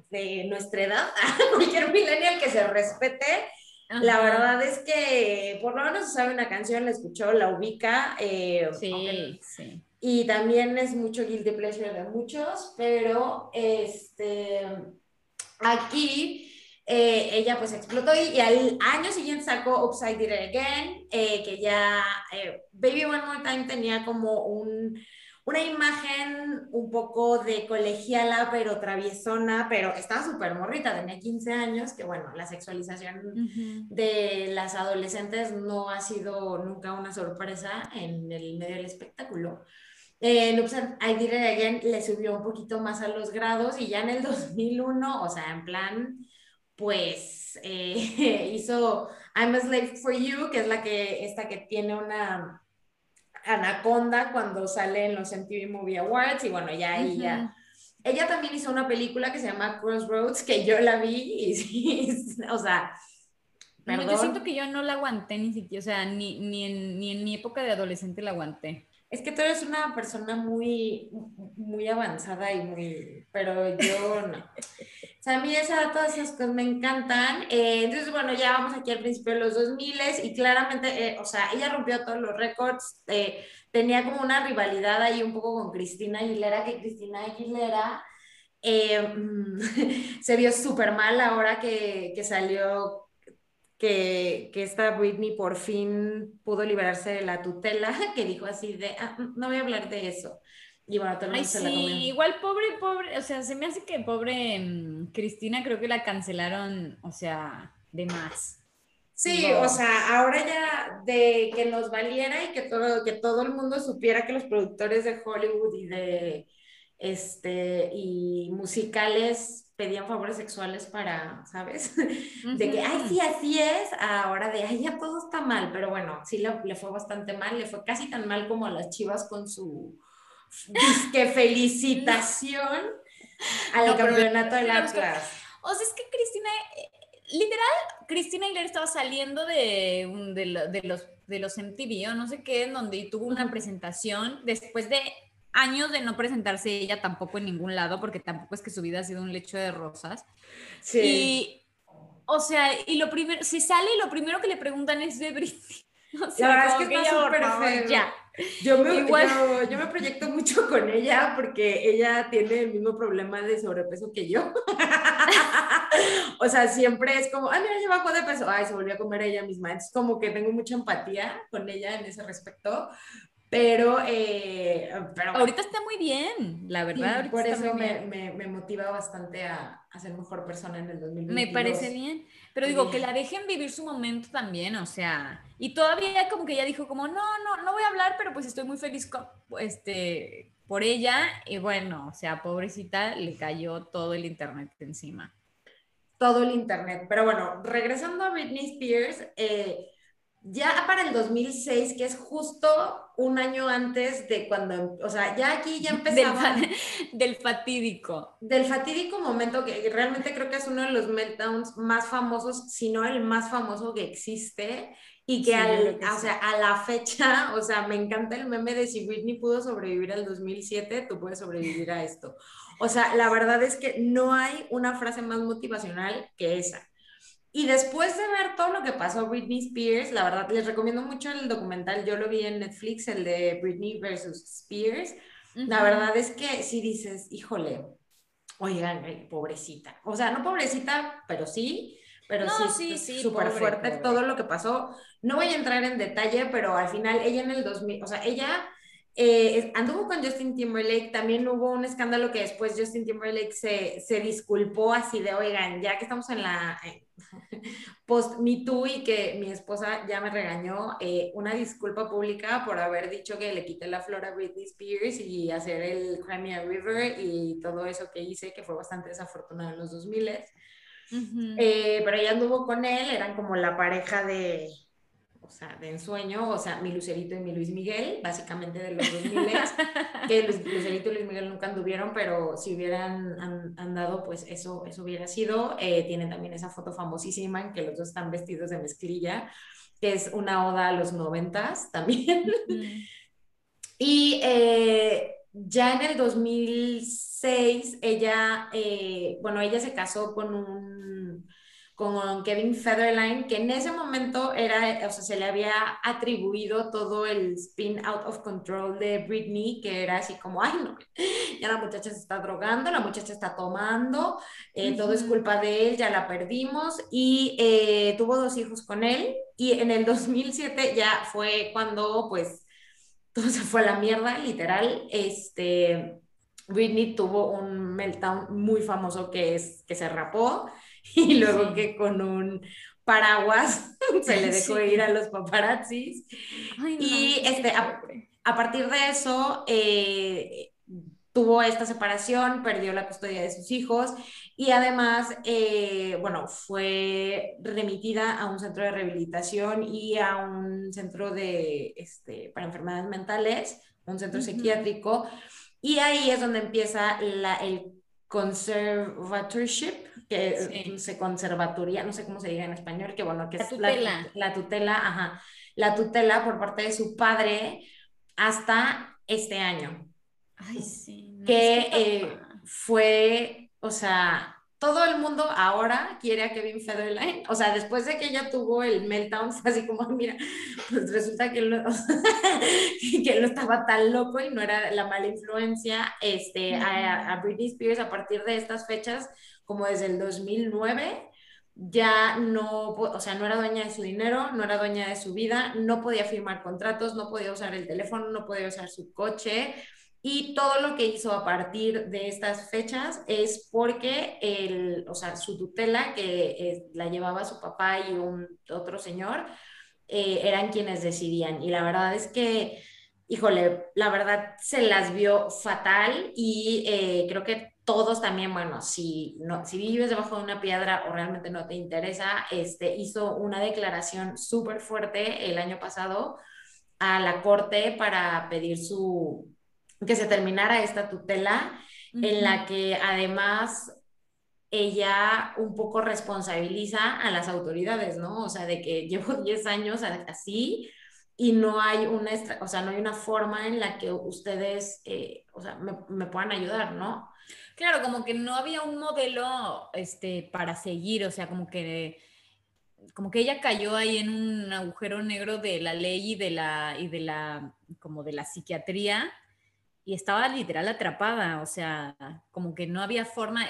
de nuestra edad, cualquier millennial que se respete, la verdad es que por lo menos sabe una canción, la escuchó, la ubica. Eh, sí, sí. Y también es mucho guilty pleasure de muchos, pero este, aquí eh, ella pues explotó y, al año siguiente sacó Upside Down Again, eh, que ya Baby One More Time tenía como un una imagen un poco de colegiala, pero traviesona, pero estaba súper morrita, tenía 15 años, que bueno, la sexualización de las adolescentes no ha sido nunca una sorpresa en el medio del espectáculo. Eh, no I Did It Again le subió un poquito más a los grados y ya en el 2001, o sea, en plan, pues eh, hizo I'm a Slave for You, que es la que, esta que tiene una Anaconda cuando sale en los MTV Movie Awards y bueno, ya ella... Ella también hizo una película que se llama Crossroads, que yo la vi y, o sea, yo siento que yo no la aguanté ni siquiera, o sea, ni, ni, en, ni en mi época de adolescente la aguanté. Es que tú eres una persona muy, muy avanzada y muy, pero yo no. O sea, a mí esa, todas esas cosas me encantan. Eh, entonces, bueno, ya vamos aquí al principio de los 2000 y claramente, eh, o sea, ella rompió todos los récords. Eh, tenía como una rivalidad ahí un poco con Cristina Aguilera, que Cristina Aguilera se vio súper mal ahora que, que salió que, que, esta Britney por fin pudo liberarse de la tutela, que dijo así de, ah, no voy a hablar de eso. Y bueno, todo el se la comió. Igual pobre, pobre, o sea, se me hace que pobre mm, Cristina creo que la cancelaron, o sea, de más. Sí, o sea, ahora ya de que nos valiera y que todo, que todo el mundo supiera que los productores de Hollywood y de este y musicales pedían favores sexuales para, ¿sabes? De que, ay, sí, así es, ahora de, ay, ya todo está mal, pero bueno, sí le, le fue bastante mal, le fue casi tan mal como a las chivas con su disque felicitación al campeonato de la clase. O sea, es que Cristina, eh, literal, Cristina Aguilera estaba saliendo de, de, de, los, de los MTV o no sé qué, en donde tuvo una presentación después de años de no presentarse ella tampoco en ningún lado, porque tampoco es que su vida ha sido un lecho de rosas. Sí. Y, o sea, y lo primero, se sale y lo primero que le preguntan es de Britney. O sea, la verdad es que, está súper feo. Ya. Yo me, Igual. Yo, me proyecto mucho con ella porque ella tiene el mismo problema de sobrepeso que yo. o sea, siempre es como, ay, mira, ya bajó de peso. Ay, se volvió a comer ella misma. Es como que tengo mucha empatía con ella en ese respecto. Pero, eh, pero ahorita está muy bien, la verdad. por eso me, me, me, motiva bastante a, a, ser mejor persona en el 2022. Me parece bien. Pero digo, que la dejen vivir su momento también, o sea, y todavía como que ella dijo como, no, no, no voy a hablar, pero pues estoy muy feliz con, este, por ella. Y bueno, o sea, pobrecita, le cayó todo el internet encima. Todo el internet. Pero bueno, regresando a Britney Spears, eh, ya para el 2006, que es justo un año antes de cuando, o sea, ya aquí ya empezaba. Del, fatídico. Del fatídico momento que realmente creo que es uno de los meltdowns más famosos, si no el más famoso que existe. Y que, o sea, a la fecha, o sea, me encanta el meme de si Whitney pudo sobrevivir al 2007, tú puedes sobrevivir a esto. O sea, la verdad es que no hay una frase más motivacional que esa. Y después de ver todo lo que pasó Britney Spears, la verdad, les recomiendo mucho el documental, yo lo vi en Netflix, el de Britney versus Spears. La verdad es que si dices, híjole, oigan, pobrecita. O sea, no pobrecita, pero sí, Pero sí, sí, súper fuerte todo lo que pasó. No voy a entrar en detalle, pero al final ella en el 2000, o sea, ella eh, anduvo con Justin Timberlake, también hubo un escándalo que después Justin Timberlake se, se disculpó así de, oigan, ya que estamos en la post Me Too y que mi esposa ya me regañó, eh, una disculpa pública por haber dicho que le quité la flor a Britney Spears y hacer el Crimea River y todo eso que hice, que fue bastante desafortunado en los 2000 eh, pero ella anduvo con él, eran como la pareja de, sea, de ensueño, o sea, mi Lucerito y mi Luis Miguel, básicamente de los 2000, que Lucerito y Luis Miguel nunca anduvieron, pero si hubieran andado, pues eso, eso hubiera sido. Eh, tienen también esa foto famosísima en que los dos están vestidos de mezclilla, que es una oda a los noventas también. y eh, ya en el 2006, ella, eh, bueno, ella se casó con un con Kevin Federline, que en ese momento era, o sea, se le había atribuido todo el spin out of control de Britney, que era así como, ay, no, ya la muchacha se está drogando, la muchacha está tomando, eh, todo es culpa de él, ya la perdimos, y eh, tuvo dos hijos con él, y en el 2007 ya fue cuando, pues, todo se fue a la mierda, literal, este... Britney tuvo un meltdown muy famoso que es que se rapó y luego que con un paraguas se le dejó ir a los paparazzis. y este, a, partir de eso eh, tuvo esta separación, perdió la custodia de sus hijos y además, eh, bueno, fue remitida a un centro de rehabilitación y a un centro de, este, para enfermedades mentales, un centro psiquiátrico. Y ahí es donde empieza la, el conservatorship, que se conservatoría, no sé cómo se diga en español, que bueno, que la es tutela. La, tutela, ajá, la tutela por parte de su padre hasta este año. Ay, sí. que eh, fue, o sea, todo el mundo ahora quiere a Kevin Federline. O sea, después de que ella tuvo el meltdown, fue así como, mira, pues resulta que él, que no estaba tan loco y no era la mala influencia este, a, a, Britney Spears a partir de estas fechas, como desde el 2009 ya no, o sea, no era dueña de su dinero, no era dueña de su vida, no podía firmar contratos, no podía usar el teléfono, no podía usar su coche, y todo lo que hizo a partir de estas fechas es porque el, o sea, su tutela, que eh, la llevaba su papá y un otro señor, eh, eran quienes decidían. Y la verdad es que, híjole, la verdad se las vio fatal y eh, creo que todos también, bueno, si, no, si vives debajo de una piedra o realmente no te interesa, este, hizo una declaración súper fuerte el año pasado a la corte para pedir su que se terminara esta tutela en la que además ella un poco responsabiliza a las autoridades, ¿no? O sea, de que llevo 10 años así y no hay una, o sea, no hay una forma en la que ustedes, eh, o sea, me, puedan ayudar, ¿no? Claro, como que no había un modelo este, para seguir, o sea, como que, como que ella cayó ahí en un agujero negro de la ley y de la, y de la, como de la psiquiatría, y estaba literal atrapada, o sea, como que no había forma,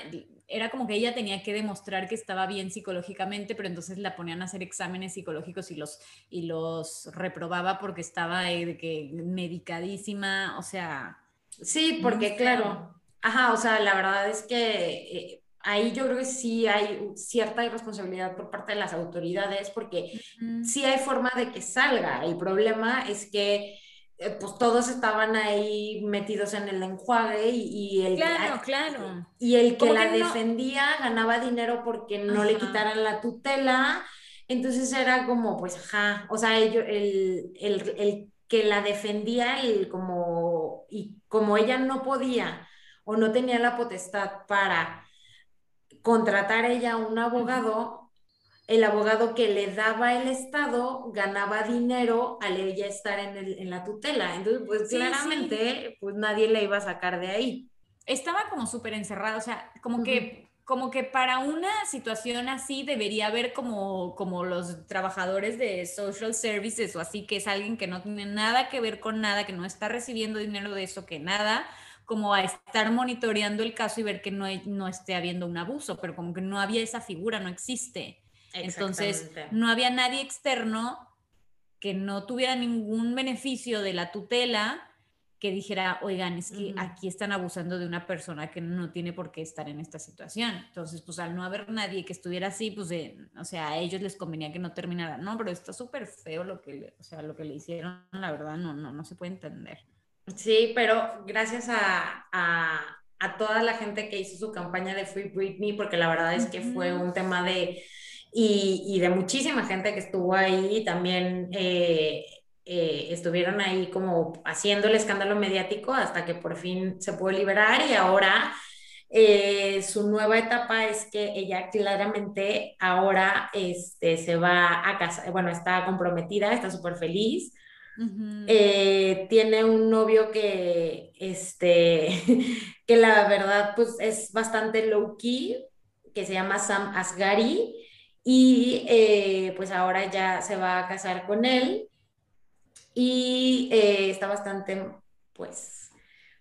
era como que ella tenía que demostrar que estaba bien psicológicamente, pero entonces la ponían a hacer exámenes psicológicos y los, y los reprobaba porque estaba de que medicadísima, o sea... Sí, porque claro, ajá, o sea, la verdad es que eh, ahí yo creo que sí hay cierta irresponsabilidad por parte de las autoridades porque sí hay forma de que salga, el problema es que eh, pues todos estaban ahí metidos en el enjuague y, el, claro, claro. y el que la defendía ganaba dinero porque no le quitaran la tutela. Entonces era como, pues, ajá, o sea, ello, el, el, el, que la defendía, el como, y como ella no podía o no tenía la potestad para contratar ella un abogado, el abogado que le daba el Estado ganaba dinero al ella estar en, el, en la tutela. Entonces, pues claramente, pues nadie la iba a sacar de ahí. Estaba como súper encerrada, o sea, como que como que para una situación así debería haber como, como los trabajadores de social services o así, que es alguien que no tiene nada que ver con nada, que no está recibiendo dinero de eso, que nada, como a estar monitoreando el caso y ver que no, no esté habiendo un abuso, pero como que no había esa figura, no existe. Entonces, no había nadie externo que no tuviera ningún beneficio de la tutela que dijera, oigan, es que aquí están abusando de una persona que no tiene por qué estar en esta situación. Entonces, pues al no haber nadie que estuviera así, pues, o sea, a ellos les convenía que no terminara. No, pero está súper feo lo que, o sea, lo que le hicieron, la verdad, no, no, no se puede entender. Sí, pero gracias a, a, toda la gente que hizo su campaña de Free Britney, porque la verdad es que fue un tema de, y, y de muchísima gente que estuvo ahí, también... Eh, eh, estuvieron ahí como haciendo el escándalo mediático hasta que por fin se pudo liberar y ahora eh, su nueva etapa es que ella claramente ahora este, se va a casar, bueno, está comprometida, está súper feliz. Eh, tiene un novio que, este, que la verdad, pues es bastante low key, que se llama Sam Asghari, y pues ahora ya se va a casar con él y eh, está bastante, pues,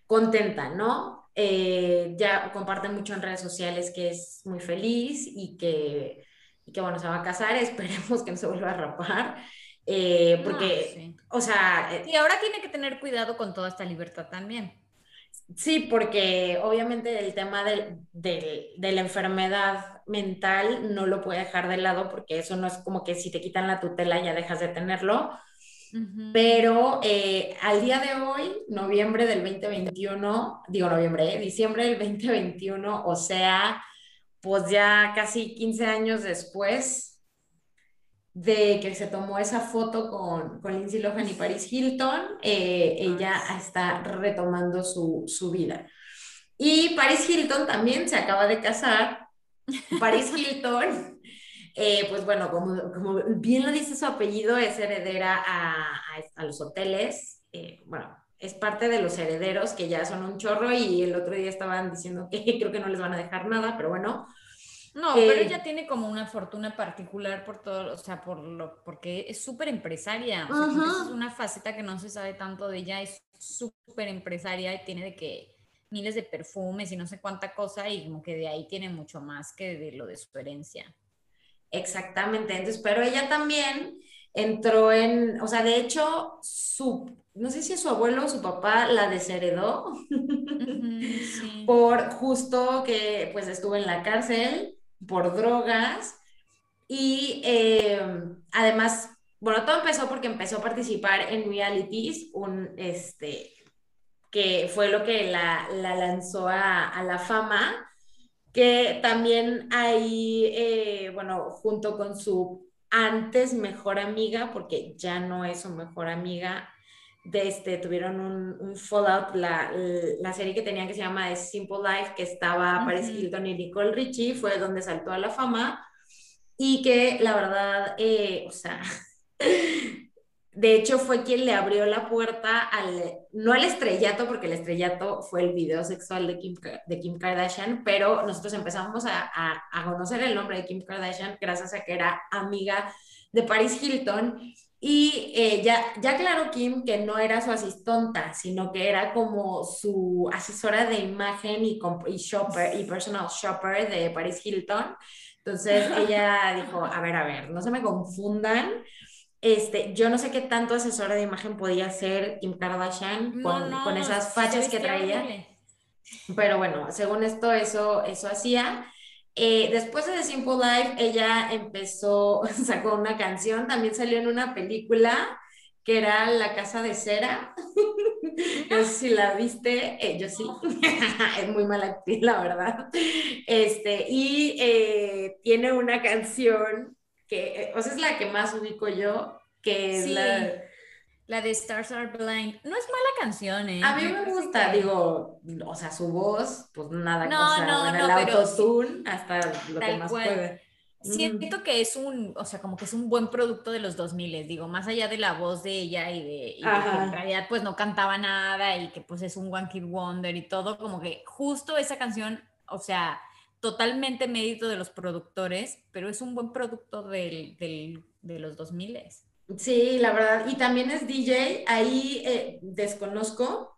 contenta, ¿no? Eh, ya comparte mucho en redes sociales que es muy feliz y que, y que, bueno, se va a casar, esperemos que no se vuelva a rapar. Eh, porque, o sea... Y ahora tiene que tener cuidado con toda esta libertad también. Sí, porque obviamente el tema de, de, la enfermedad mental no lo puede dejar de lado porque eso no es como que si te quitan la tutela ya dejas de tenerlo, pero eh, al día de hoy, noviembre del 2021, digo noviembre, eh, diciembre del 2021, o sea, pues ya casi 15 años después de que se tomó esa foto con, con Lindsay Lohan y Paris Hilton, eh, ella está retomando su, su vida. Y Paris Hilton también se acaba de casar. Paris Hilton eh, pues bueno, como, como, bien lo dice su apellido, es heredera a, a, los hoteles. Eh, bueno, es parte de los herederos que ya son un chorro y el otro día estaban diciendo que creo que no les van a dejar nada, pero bueno. No, pero eh, ella tiene como una fortuna particular por todo, o sea, por lo, porque es súper empresaria. es una faceta que no se sabe tanto de ella, es súper empresaria y tiene de que miles de perfumes y no sé cuánta cosa y como que de ahí tiene mucho más que de lo de su herencia. Exactamente, entonces, pero ella también entró en, o sea, de hecho, su, no sé si su abuelo o su papá la desheredó por justo que pues estuvo en la cárcel por drogas. Y eh, además, bueno, todo empezó porque empezó a participar en realities, un, este, que fue lo que la, lanzó a, a la fama que también ahí, eh, bueno, junto con su antes mejor amiga, porque ya no es su mejor amiga, de este, tuvieron un, un fallout, la, la, serie que tenían que se llama Simple Life, que estaba Paris Hilton y Nicole Richie, fue donde saltó a la fama, y que la verdad, eh, o sea, de hecho fue quien le abrió la puerta al, no al estrellato, porque el estrellato fue el video sexual de Kim, de Kim Kardashian, pero nosotros empezamos a, a, conocer el nombre de Kim Kardashian gracias a que era amiga de Paris Hilton. Y eh, ya, ya aclaró Kim que no era su asistenta, sino que era como su asesora de imagen y, y, shopper, y personal shopper de Paris Hilton. Entonces ella dijo, a ver, a ver, no se me confundan este, yo no sé qué tanto asesora de imagen podía ser Kim Kardashian con, esas fachas que traía. Pero bueno, según esto, eso, eso hacía. Eh, después de The Simple Life, ella empezó, sacó una canción, también salió en una película que era La Casa de Cera. no sé si la viste, eh, yo sí, es muy mala actriz, la verdad. Este, y eh, tiene una canción que, eh, o sea, es la que más ubico yo, que es la... La de Stars Are Blind. No es mala canción, ¿eh? A mí me, gusta, digo, o sea, su voz, pues nada, no, cosa, no, en no, el autotune, hasta lo que más puede. Siento que es un, o sea, como que es un buen producto de los 2000, digo, más allá de la voz de ella y de, y que en realidad pues no cantaba nada y que pues es un One Kid Wonder y todo, como que justo esa canción, o sea, totalmente mérito de los productores, pero es un buen producto del, del, de los 2000. Sí, la verdad. Y también es DJ, ahí eh, desconozco,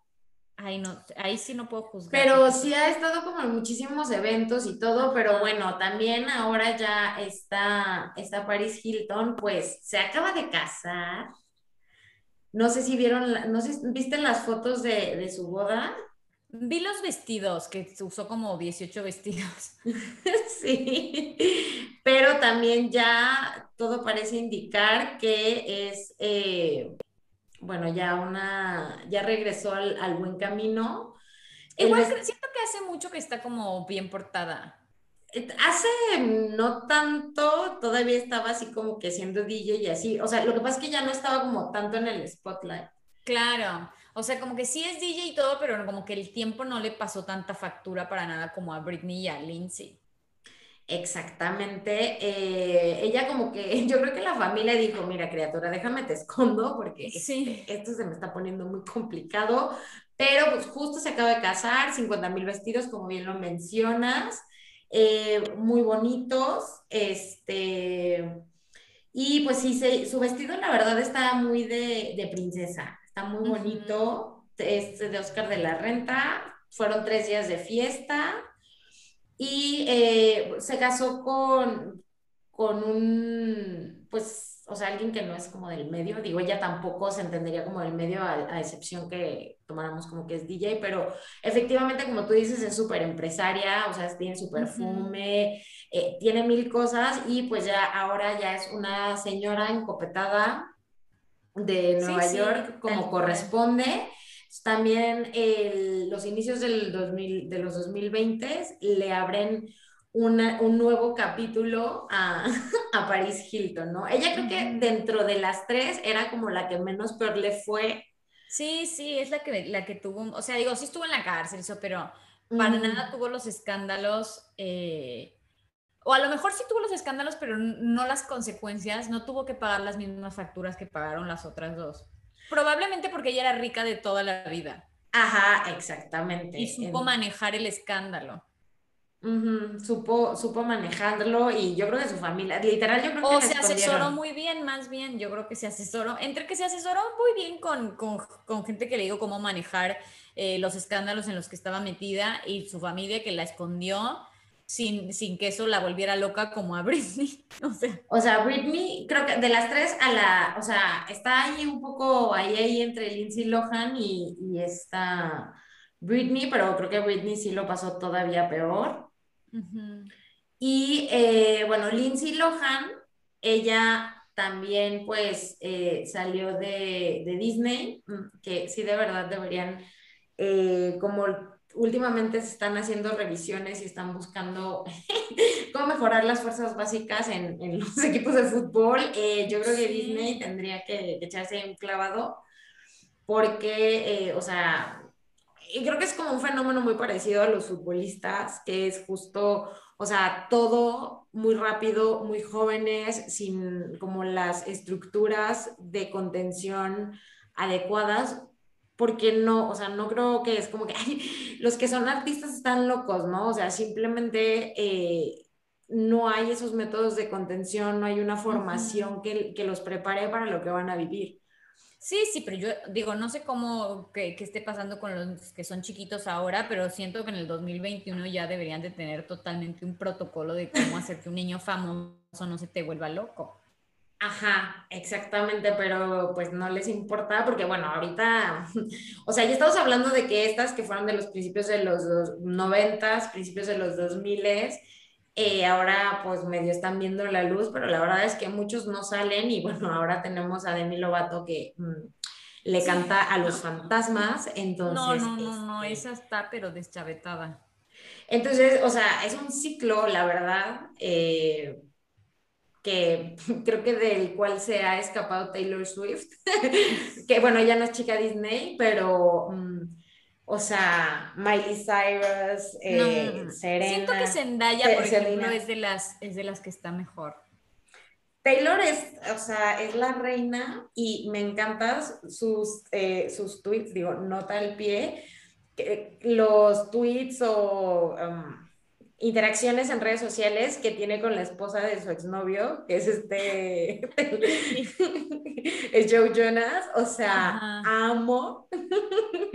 Ay, no, ahí sí no puedo juzgar. Pero sí ha estado como en muchísimos eventos y todo, pero bueno, también ahora ya está, está Paris Hilton, pues se acaba de casar. No sé si vieron, no sé, ¿viste las fotos de, de su boda? Vi los vestidos, que usó como 18 vestidos. sí, pero también ya todo parece indicar que es, eh, bueno, ya una, ya regresó al, al buen camino. Igual siento que hace mucho que está como bien portada. Eh, hace no tanto, todavía estaba así como que siendo DJ y así. O sea, lo que pasa es que ya no estaba como tanto en el spotlight. Claro. O sea, como que sí es DJ y todo, pero como que el tiempo no le pasó tanta factura para nada como a Britney y a Lindsay. Exactamente. Eh, ella como que, yo creo que la familia dijo, mira criatura, déjame te escondo porque sí. esto se me está poniendo muy complicado, pero pues justo se acaba de casar, 50 mil vestidos, como bien lo mencionas, eh, muy bonitos, este, y pues sí, su vestido la verdad está muy de, de princesa, está muy bonito, es de Oscar de la Renta, fueron tres días de fiesta y eh, se casó con, con un, pues, o sea, alguien que no es como del medio, digo, ella tampoco se entendería como del medio, a, excepción que tomáramos como que es DJ, pero efectivamente, como tú dices, es súper empresaria, o sea, tiene su perfume, eh, tiene mil cosas y pues ya ahora ya es una señora encopetada de Nueva York como corresponde. También los inicios del 2000, de los 2020 le abren un nuevo capítulo a, a, Paris Hilton, ¿no? Ella creo que dentro de las tres era como la que menos peor le fue. Sí, sí, es la que, la que tuvo, o sea, digo, sí estuvo en la cárcel, eso, pero para nada tuvo los escándalos eh, o a lo mejor sí tuvo los escándalos, pero no las consecuencias, no tuvo que pagar las mismas facturas que pagaron las otras dos. Probablemente porque ella era rica de toda la vida. Ajá, exactamente. Y supo manejar el escándalo. supo, supo manejarlo y yo creo que su familia, literal, yo creo que... O se asesoró muy bien, más bien, yo creo que se asesoró, entre que se asesoró muy bien con, con, con gente que le digo cómo manejar eh, los escándalos en los que estaba metida y su familia que la escondió sin, sin que eso la volviera loca como a Britney. O sea. o sea, Britney, creo que de las tres a la, o sea, está ahí un poco ahí, ahí entre Lindsay Lohan y, y esta Britney, pero creo que Britney sí lo pasó todavía peor. Y eh, bueno, Lindsay Lohan, ella también pues eh, salió de, de, Disney, mm, que sí de verdad deberían eh, como últimamente se están haciendo revisiones y están buscando cómo mejorar las fuerzas básicas en, en los equipos de fútbol. Eh, yo creo que Disney tendría que echarse un clavado porque, eh, o sea, y creo que es como un fenómeno muy parecido a los futbolistas, que es justo, o sea, todo muy rápido, muy jóvenes, sin como las estructuras de contención adecuadas porque no, o sea, no creo que es como que los que son artistas están locos, ¿no? O sea, simplemente eh, no hay esos métodos de contención, no hay una formación que, que, los prepare para lo que van a vivir. Sí, sí, pero yo digo, no sé cómo que, que, esté pasando con los que son chiquitos ahora, pero siento que en el 2021 ya deberían de tener totalmente un protocolo de cómo hacer que un niño famoso no se te vuelva loco. Ajá, exactamente, pero pues no les importa porque bueno, ahorita, o sea, ya estamos hablando de que estas que fueron de los principios de los noventas, principios de los dos miles, eh, ahora pues medio están viendo la luz, pero la verdad es que muchos no salen y bueno, ahora tenemos a Demi Lovato que mm, le canta a los fantasmas, entonces... No, no, no, no, este esa está pero deschavetada. Entonces, o sea, es un ciclo, la verdad. Eh, que creo que del cual se ha escapado Taylor Swift, que bueno, ella no es chica Disney, pero, mm, o sea, Miley Cyrus, eh, Serena. Siento que Zendaya, por ejemplo, es de, las, es de las que está mejor. Taylor es, o sea, es la reina y me encantan sus, eh, sus tweets, digo, nota al pie, que los tweets o... Um, interacciones en redes sociales que tiene con la esposa de su exnovio, que es este, es Joe Jonas, o sea, amo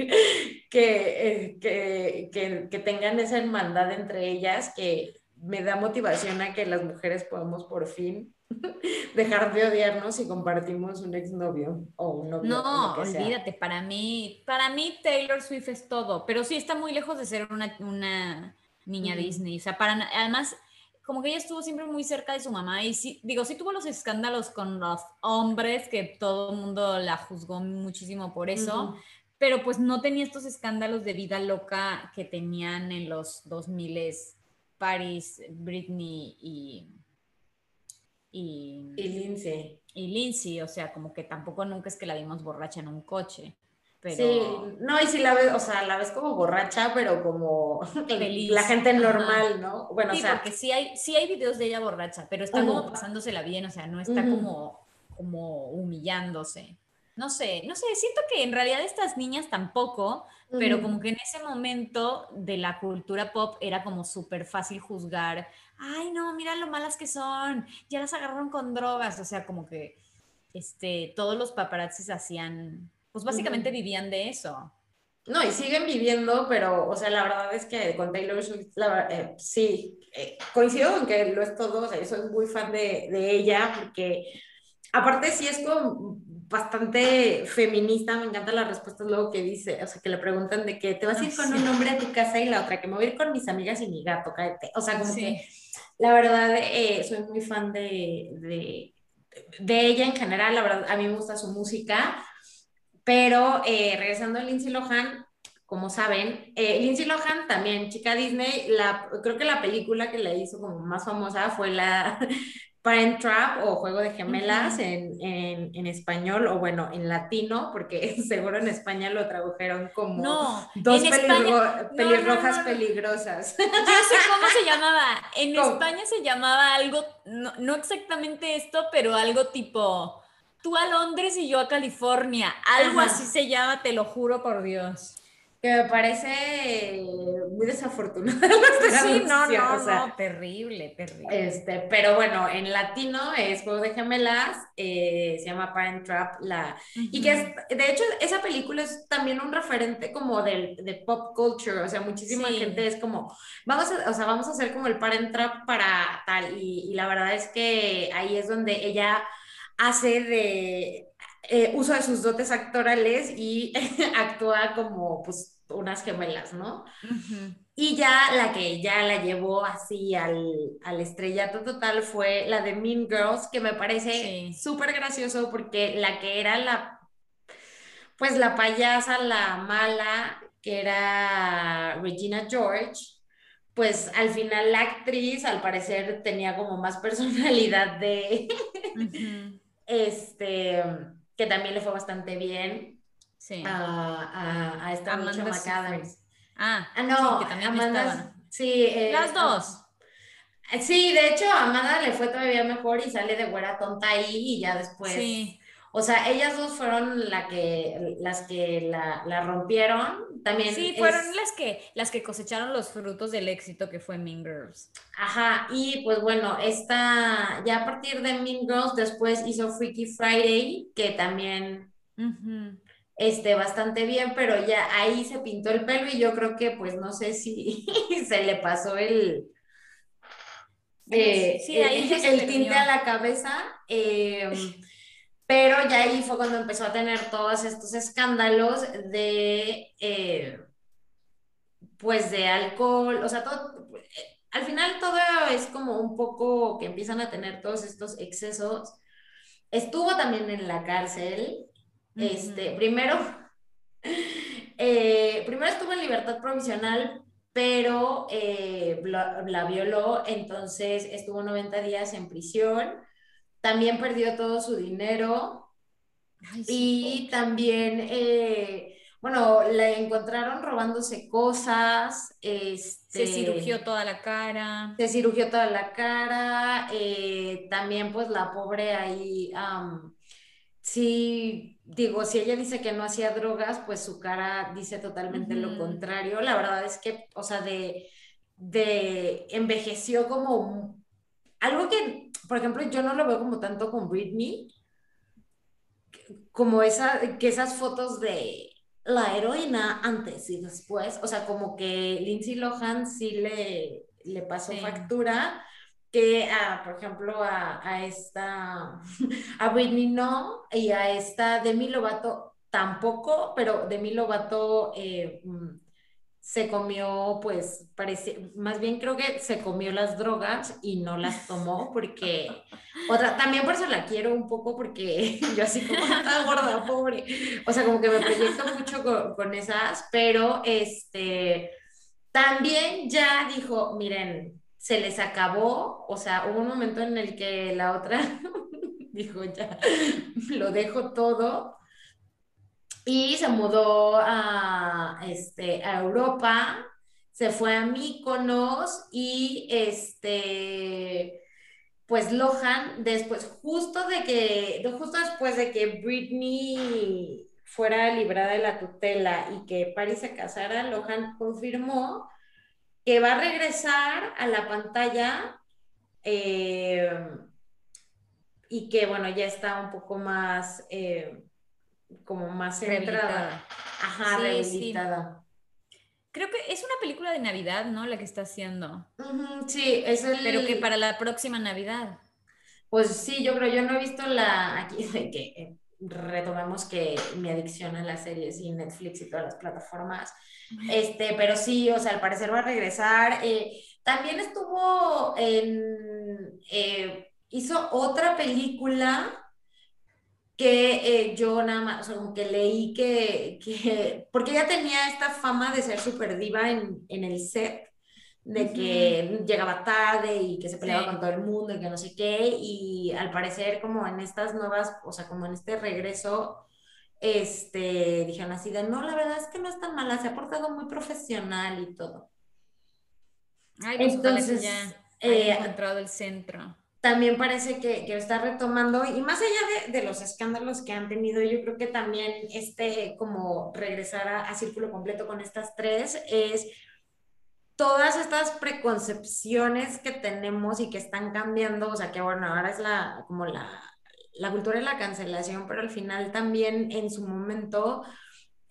que, que, que, que, tengan esa hermandad entre ellas, que me da motivación a que las mujeres podamos por fin dejar de odiarnos si compartimos un exnovio o un novio. No, olvídate, para mí, para mí Taylor Swift es todo, pero sí está muy lejos de ser una, una niña Disney. O sea, para además, como que ella estuvo siempre muy cerca de su mamá y sí, digo, sí tuvo los escándalos con los hombres, que todo el mundo la juzgó muchísimo por eso, pero pues no tenía estos escándalos de vida loca que tenían en los 2000 Paris, Britney y... Y, y Lindsay. Y Lindsay, o sea, como que tampoco nunca es que la vimos borracha en un coche. Sí, no, y si la ves, o sea, la ves como borracha, pero como la gente normal, ¿no? Bueno, o sea. Porque sí hay, sí hay videos de ella borracha, pero está como pasándosela bien, o sea, no está como, como humillándose. No sé, no sé, siento que en realidad estas niñas tampoco, pero como que en ese momento de la cultura pop era como súper fácil juzgar, ay no, mira lo malas que son, ya las agarraron con drogas, o sea, como que este, todos los paparazzis hacían pues básicamente vivían de eso. No, y siguen viviendo, pero, o sea, la verdad es que con Taylor Swift, eh, sí, eh, coincido en que lo es todo, o sea, yo soy muy fan de, de, ella, porque aparte sí es como bastante feminista, me encantan las respuestas luego que dice, o sea, que le preguntan de que te vas a ir con un hombre a tu casa y la otra, que me voy a ir con mis amigas y mi gato, cállate. O sea, como que la verdad eh, soy muy fan de, de, de ella en general, la verdad, a mí me gusta su música pero eh, regresando a Lindsay Lohan, como saben, eh, Lindsay Lohan también, chica Disney, la, creo que la película que la hizo como más famosa fue la Parent Trap o Juego de Gemelas en, en, en, español o bueno, en latino, porque seguro en España lo tradujeron como dos pelirrojas peligrosas. Yo sé cómo se llamaba. En España se llamaba algo, no, no exactamente esto, pero algo tipo tú a Londres y yo a California. Algo así se llama, te lo juro por Dios. Que me parece muy desafortunado. Sí, no, no, no, terrible, terrible. Este, pero bueno, en latino es Juego de Gemelas, eh, se llama Parent Trap, la, y que es, de hecho, esa película es también un referente como del, de pop culture, o sea, muchísima gente es como, vamos a, o sea, vamos a hacer como el Parent Trap para tal, y, y la verdad es que ahí es donde ella hace de eh, uso de sus dotes actorales y actúa como pues unas gemelas, ¿no? Y ya la que ya la llevó así al, al, estrellato total fue la de Mean Girls, que me parece súper gracioso porque la que era la, pues la payasa, la mala, que era Regina George, pues al final la actriz al parecer tenía como más personalidad de este, que también le fue bastante bien sí. a, a, a esta Amanda McAdams. Ah, ah, no, sí, que también Amanda, sí, eh, las dos. Sí, de hecho a Amanda le fue todavía mejor y sale de güera tonta ahí y ya después sí. O sea, ellas dos fueron la que, las que la, la rompieron. También sí, fueron las, que, las que cosecharon los frutos del éxito que fue Mean Girls. Ajá, y pues bueno, esta, ya a partir de Mean Girls, después hizo Freaky Friday, que también este, bastante bien, pero ya ahí se pintó el pelo y yo creo que pues no sé si se le pasó el... Eh, sí, ahí el, el tinte a la cabeza. Eh, pero ya ahí fue cuando empezó a tener todos estos escándalos de, eh, pues de alcohol, o sea, todo, al final todo es como un poco que empiezan a tener todos estos excesos. Estuvo también en la cárcel, este, primero, eh, primero estuvo en libertad provisional, pero eh, la violó, entonces estuvo 90 días en prisión también perdió todo su dinero y también, eh, bueno, la encontraron robándose cosas. Este, se cirugió toda la cara. Se cirugió toda la cara. Eh, también pues la pobre ahí, sí, digo, si ella dice que no hacía drogas, pues su cara dice totalmente lo contrario. La verdad es que, o sea, de de envejeció como algo que, por ejemplo, yo no lo veo como tanto con Britney, como esa, que esas fotos de la heroína antes y después, o sea, como que Lindsay Lohan sí le, le pasó factura, que a, por ejemplo, a, a, esta, a Britney no, y a esta Demi Lovato tampoco, pero Demi Lovato eh, mm, se comió, pues, parece, más bien creo que se comió las drogas y no las tomó porque, otra, también por eso la quiero un poco porque yo así como está gorda, pobre, o sea, como que me proyecto mucho con, con esas, pero este, también ya dijo, miren, se les acabó, o sea, hubo un momento en el que la otra dijo, ya, lo dejo todo y se mudó a, este, a Europa, se fue a Míconos y este, pues Lohan, después, justo de que, justo después de que Britney fuera librada de la tutela y que Paris se casara, Lohan confirmó que va a regresar a la pantalla eh, y que, bueno, ya está un poco más... Eh, como más centrada. Ajá, rehabilitada. Creo que es una película de Navidad, ¿no? La que está haciendo. sí, es el... Pero que para la próxima Navidad. Pues sí, yo creo, yo no he visto la, aquí de que eh, retomemos que mi adicción a las series y Netflix y todas las plataformas, este, pero sí, o sea, al parecer va a regresar. Eh, también estuvo en, eh, hizo otra película que eh, yo nada más, o sea, como que leí que, que, porque ella tenía esta fama de ser súper diva en, en, el set, de que llegaba tarde y que se peleaba con todo el mundo y que no sé qué, y al parecer como en estas nuevas, o sea, como en este regreso, este, dijeron así de, no, la verdad es que no es tan mala, se ha portado muy profesional y todo. Ay, pues Entonces, ya eh, encontrado el centro también parece que, que, está retomando, y más allá de, de, los escándalos que han tenido, yo creo que también este, como regresar a, a, círculo completo con estas tres, es todas estas preconcepciones que tenemos y que están cambiando, o sea, que bueno, ahora es la, como la, la cultura de la cancelación, pero al final también en su momento,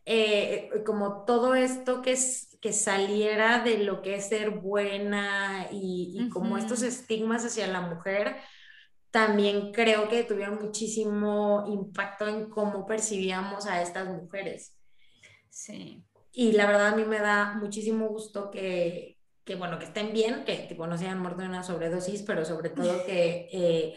eh, como todo esto que es que saliera de lo que es ser buena y, como estos estigmas hacia la mujer, también creo que tuvieron muchísimo impacto en cómo percibíamos a estas mujeres. Sí. Y la verdad a mí me da muchísimo gusto que, que bueno, que estén bien, que tipo, no se hayan muerto de una sobredosis, pero sobre todo que... Eh,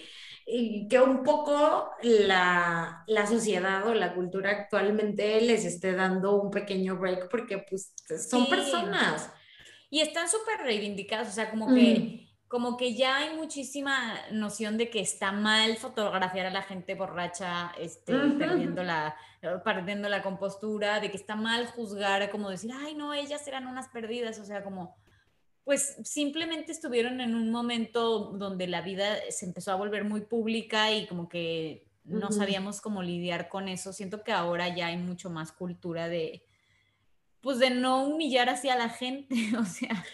que un poco la, la, sociedad o la cultura actualmente les esté dando un pequeño break porque pues son personas. Y están súper reivindicadas, o sea, como que, como que ya hay muchísima noción de que está mal fotografiar a la gente borracha, este, perdiendo, la, perdiendo la compostura, de que está mal juzgar, como decir, ay, no, ellas eran unas perdidas, o sea, como pues simplemente estuvieron en un momento donde la vida se empezó a volver muy pública y como que no sabíamos cómo lidiar con eso. Siento que ahora ya hay mucho más cultura de, pues de no humillar hacia la gente, o sea.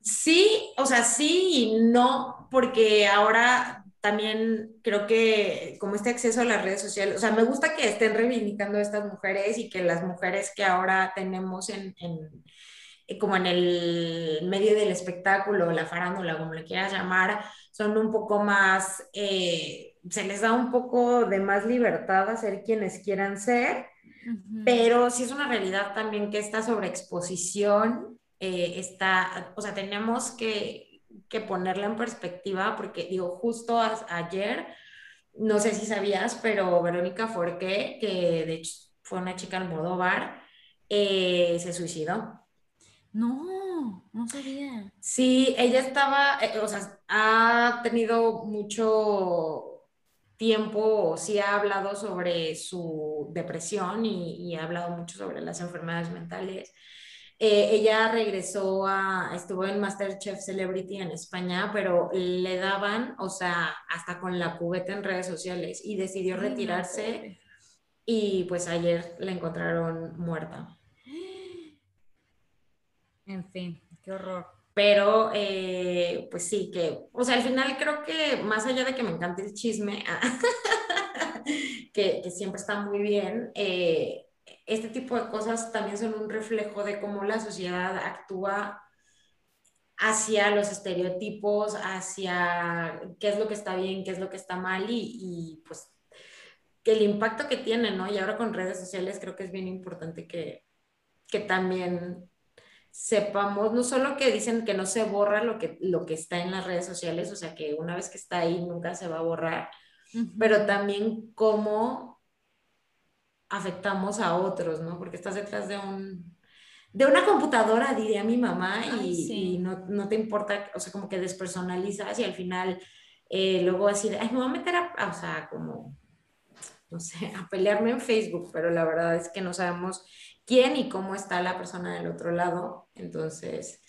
Sí, o sea, sí y no, porque ahora también creo que como este acceso a las redes sociales, o sea, me gusta que estén reivindicando a estas mujeres y que las mujeres que ahora tenemos en, en como en el medio del espectáculo, la farándula, como le quieras llamar, son un poco más, eh, se les da un poco de más libertad a ser quienes quieran ser, pero sí es una realidad también que esta sobreexposición eh, está, o sea, tenemos que, que, ponerla en perspectiva porque digo, justo ayer, no sé si sabías, pero Verónica Forqué, que de hecho fue una chica Almodóvar, se suicidó. No, no sabía. Sí, ella estaba, eh, o sea, ha tenido mucho tiempo, sí ha hablado sobre su depresión y, ha hablado mucho sobre las enfermedades mentales. Eh, ella regresó a, estuvo en Masterchef Celebrity en España, pero le daban, o sea, hasta con la cubeta en redes sociales y decidió retirarse y pues ayer la encontraron muerta. En fin, qué horror. pero eh, pues sí, que, o sea, al final creo que más allá de que me encante el chisme, que, siempre está muy bien, eh, este tipo de cosas también son un reflejo de cómo la sociedad actúa hacia los estereotipos, hacia qué es lo que está bien, qué es lo que está mal y, pues el impacto que tiene, ¿no? Y ahora con redes sociales creo que es bien importante que, que también sepamos, no solo que dicen que no se borra lo que, lo que está en las redes sociales, o sea que una vez que está ahí nunca se va a borrar, pero también cómo afectamos a otros, ¿no? Porque estás detrás de un de una computadora, diría mi mamá, y, no, te importa, o sea, como que despersonalizas y al final eh, luego así ay, me voy a meter a, o sea, como, no sé, a pelearme en Facebook, pero la verdad es que no sabemos quién y cómo está la persona del otro lado. Entonces,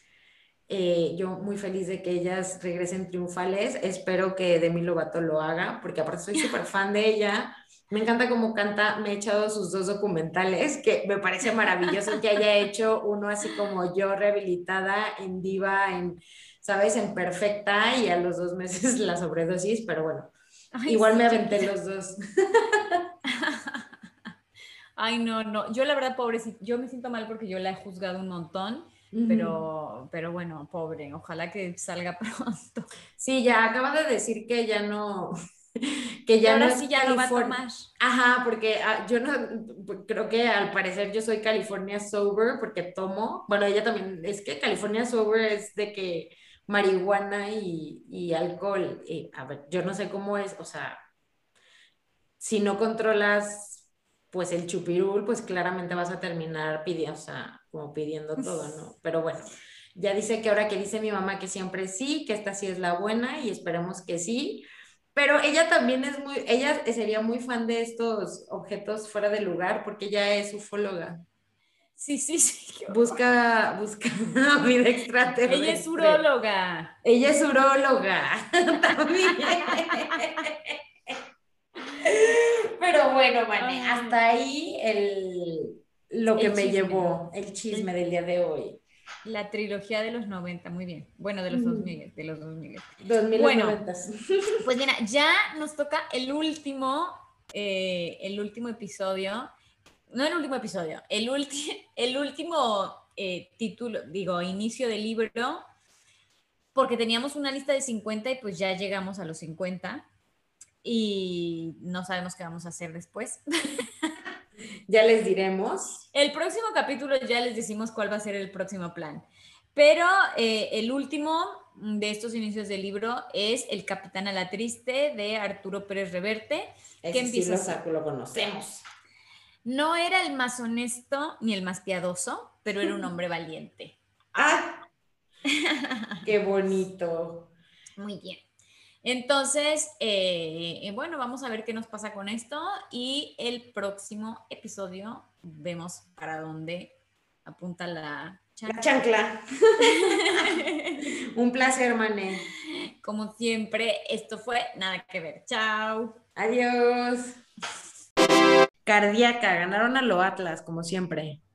eh, yo muy feliz de que ellas regresen triunfales. Espero que Demi Lovato lo haga, porque aparte soy súper fan de ella. Me encanta cómo canta. Me he echado sus dos documentales, que me parece maravilloso que haya hecho uno así como yo, rehabilitada en diva, en, ¿sabes? En perfecta y a los dos meses la sobredosis, pero bueno, igual me aventé los dos. Ay, no, no. Yo la verdad, pobrecita, yo me siento mal porque yo la he juzgado un montón, pero, pero bueno, pobre, ojalá que salga pronto. Sí, ya acaba de decir que ya no, que ya ahora sí ya lo va a tomar. Ajá, porque ah, yo no, creo que al parecer yo soy California Sober porque tomo, bueno, ella también, es que California Sober es de que marihuana y, y alcohol, y, a ver, yo no sé cómo es, o sea, si no controlas pues el chupirul, pues claramente vas a terminar pidiendo, o sea, como pidiendo todo, ¿no? Pero bueno, ya dice que ahora que dice mi mamá que siempre sí, que esta sí es la buena y esperemos que sí. Pero ella también es muy, ella sería muy fan de estos objetos fuera de lugar porque ella es ufóloga. Sí, sí, sí. Busca, busca vida extraterrestre. Ella es uróloga. Ella es uróloga. también. Pero bueno, Mané, hasta ahí el, lo que me llevó el chisme del día de hoy. La trilogía de los 90, muy bien. Bueno, de los 2000, de los 2000. 2000 bueno, pues mira, ya nos toca el último, eh, el último episodio. No el último episodio, el, el último eh, título, digo, inicio del libro, porque teníamos una lista de 50 y pues ya llegamos a los 50 y no sabemos qué vamos a hacer después. ya les diremos. El próximo capítulo ya les decimos cuál va a ser el próximo plan. Pero eh, el último de estos inicios del libro es El Capitán a la Triste de Arturo Pérez Reverte. que empieza lo, lo conocemos. No era el más honesto ni el más piadoso, pero era un hombre valiente. ¡Ah! ¡Qué bonito! Muy bien. Entonces, eh, eh, bueno, vamos a ver qué nos pasa con esto y el próximo episodio vemos para dónde apunta la chancla. La chancla. Un placer, Mané. Como siempre, esto fue Nada que ver. Chao. Adiós. Cardíaca, ganaron a lo Atlas, como siempre.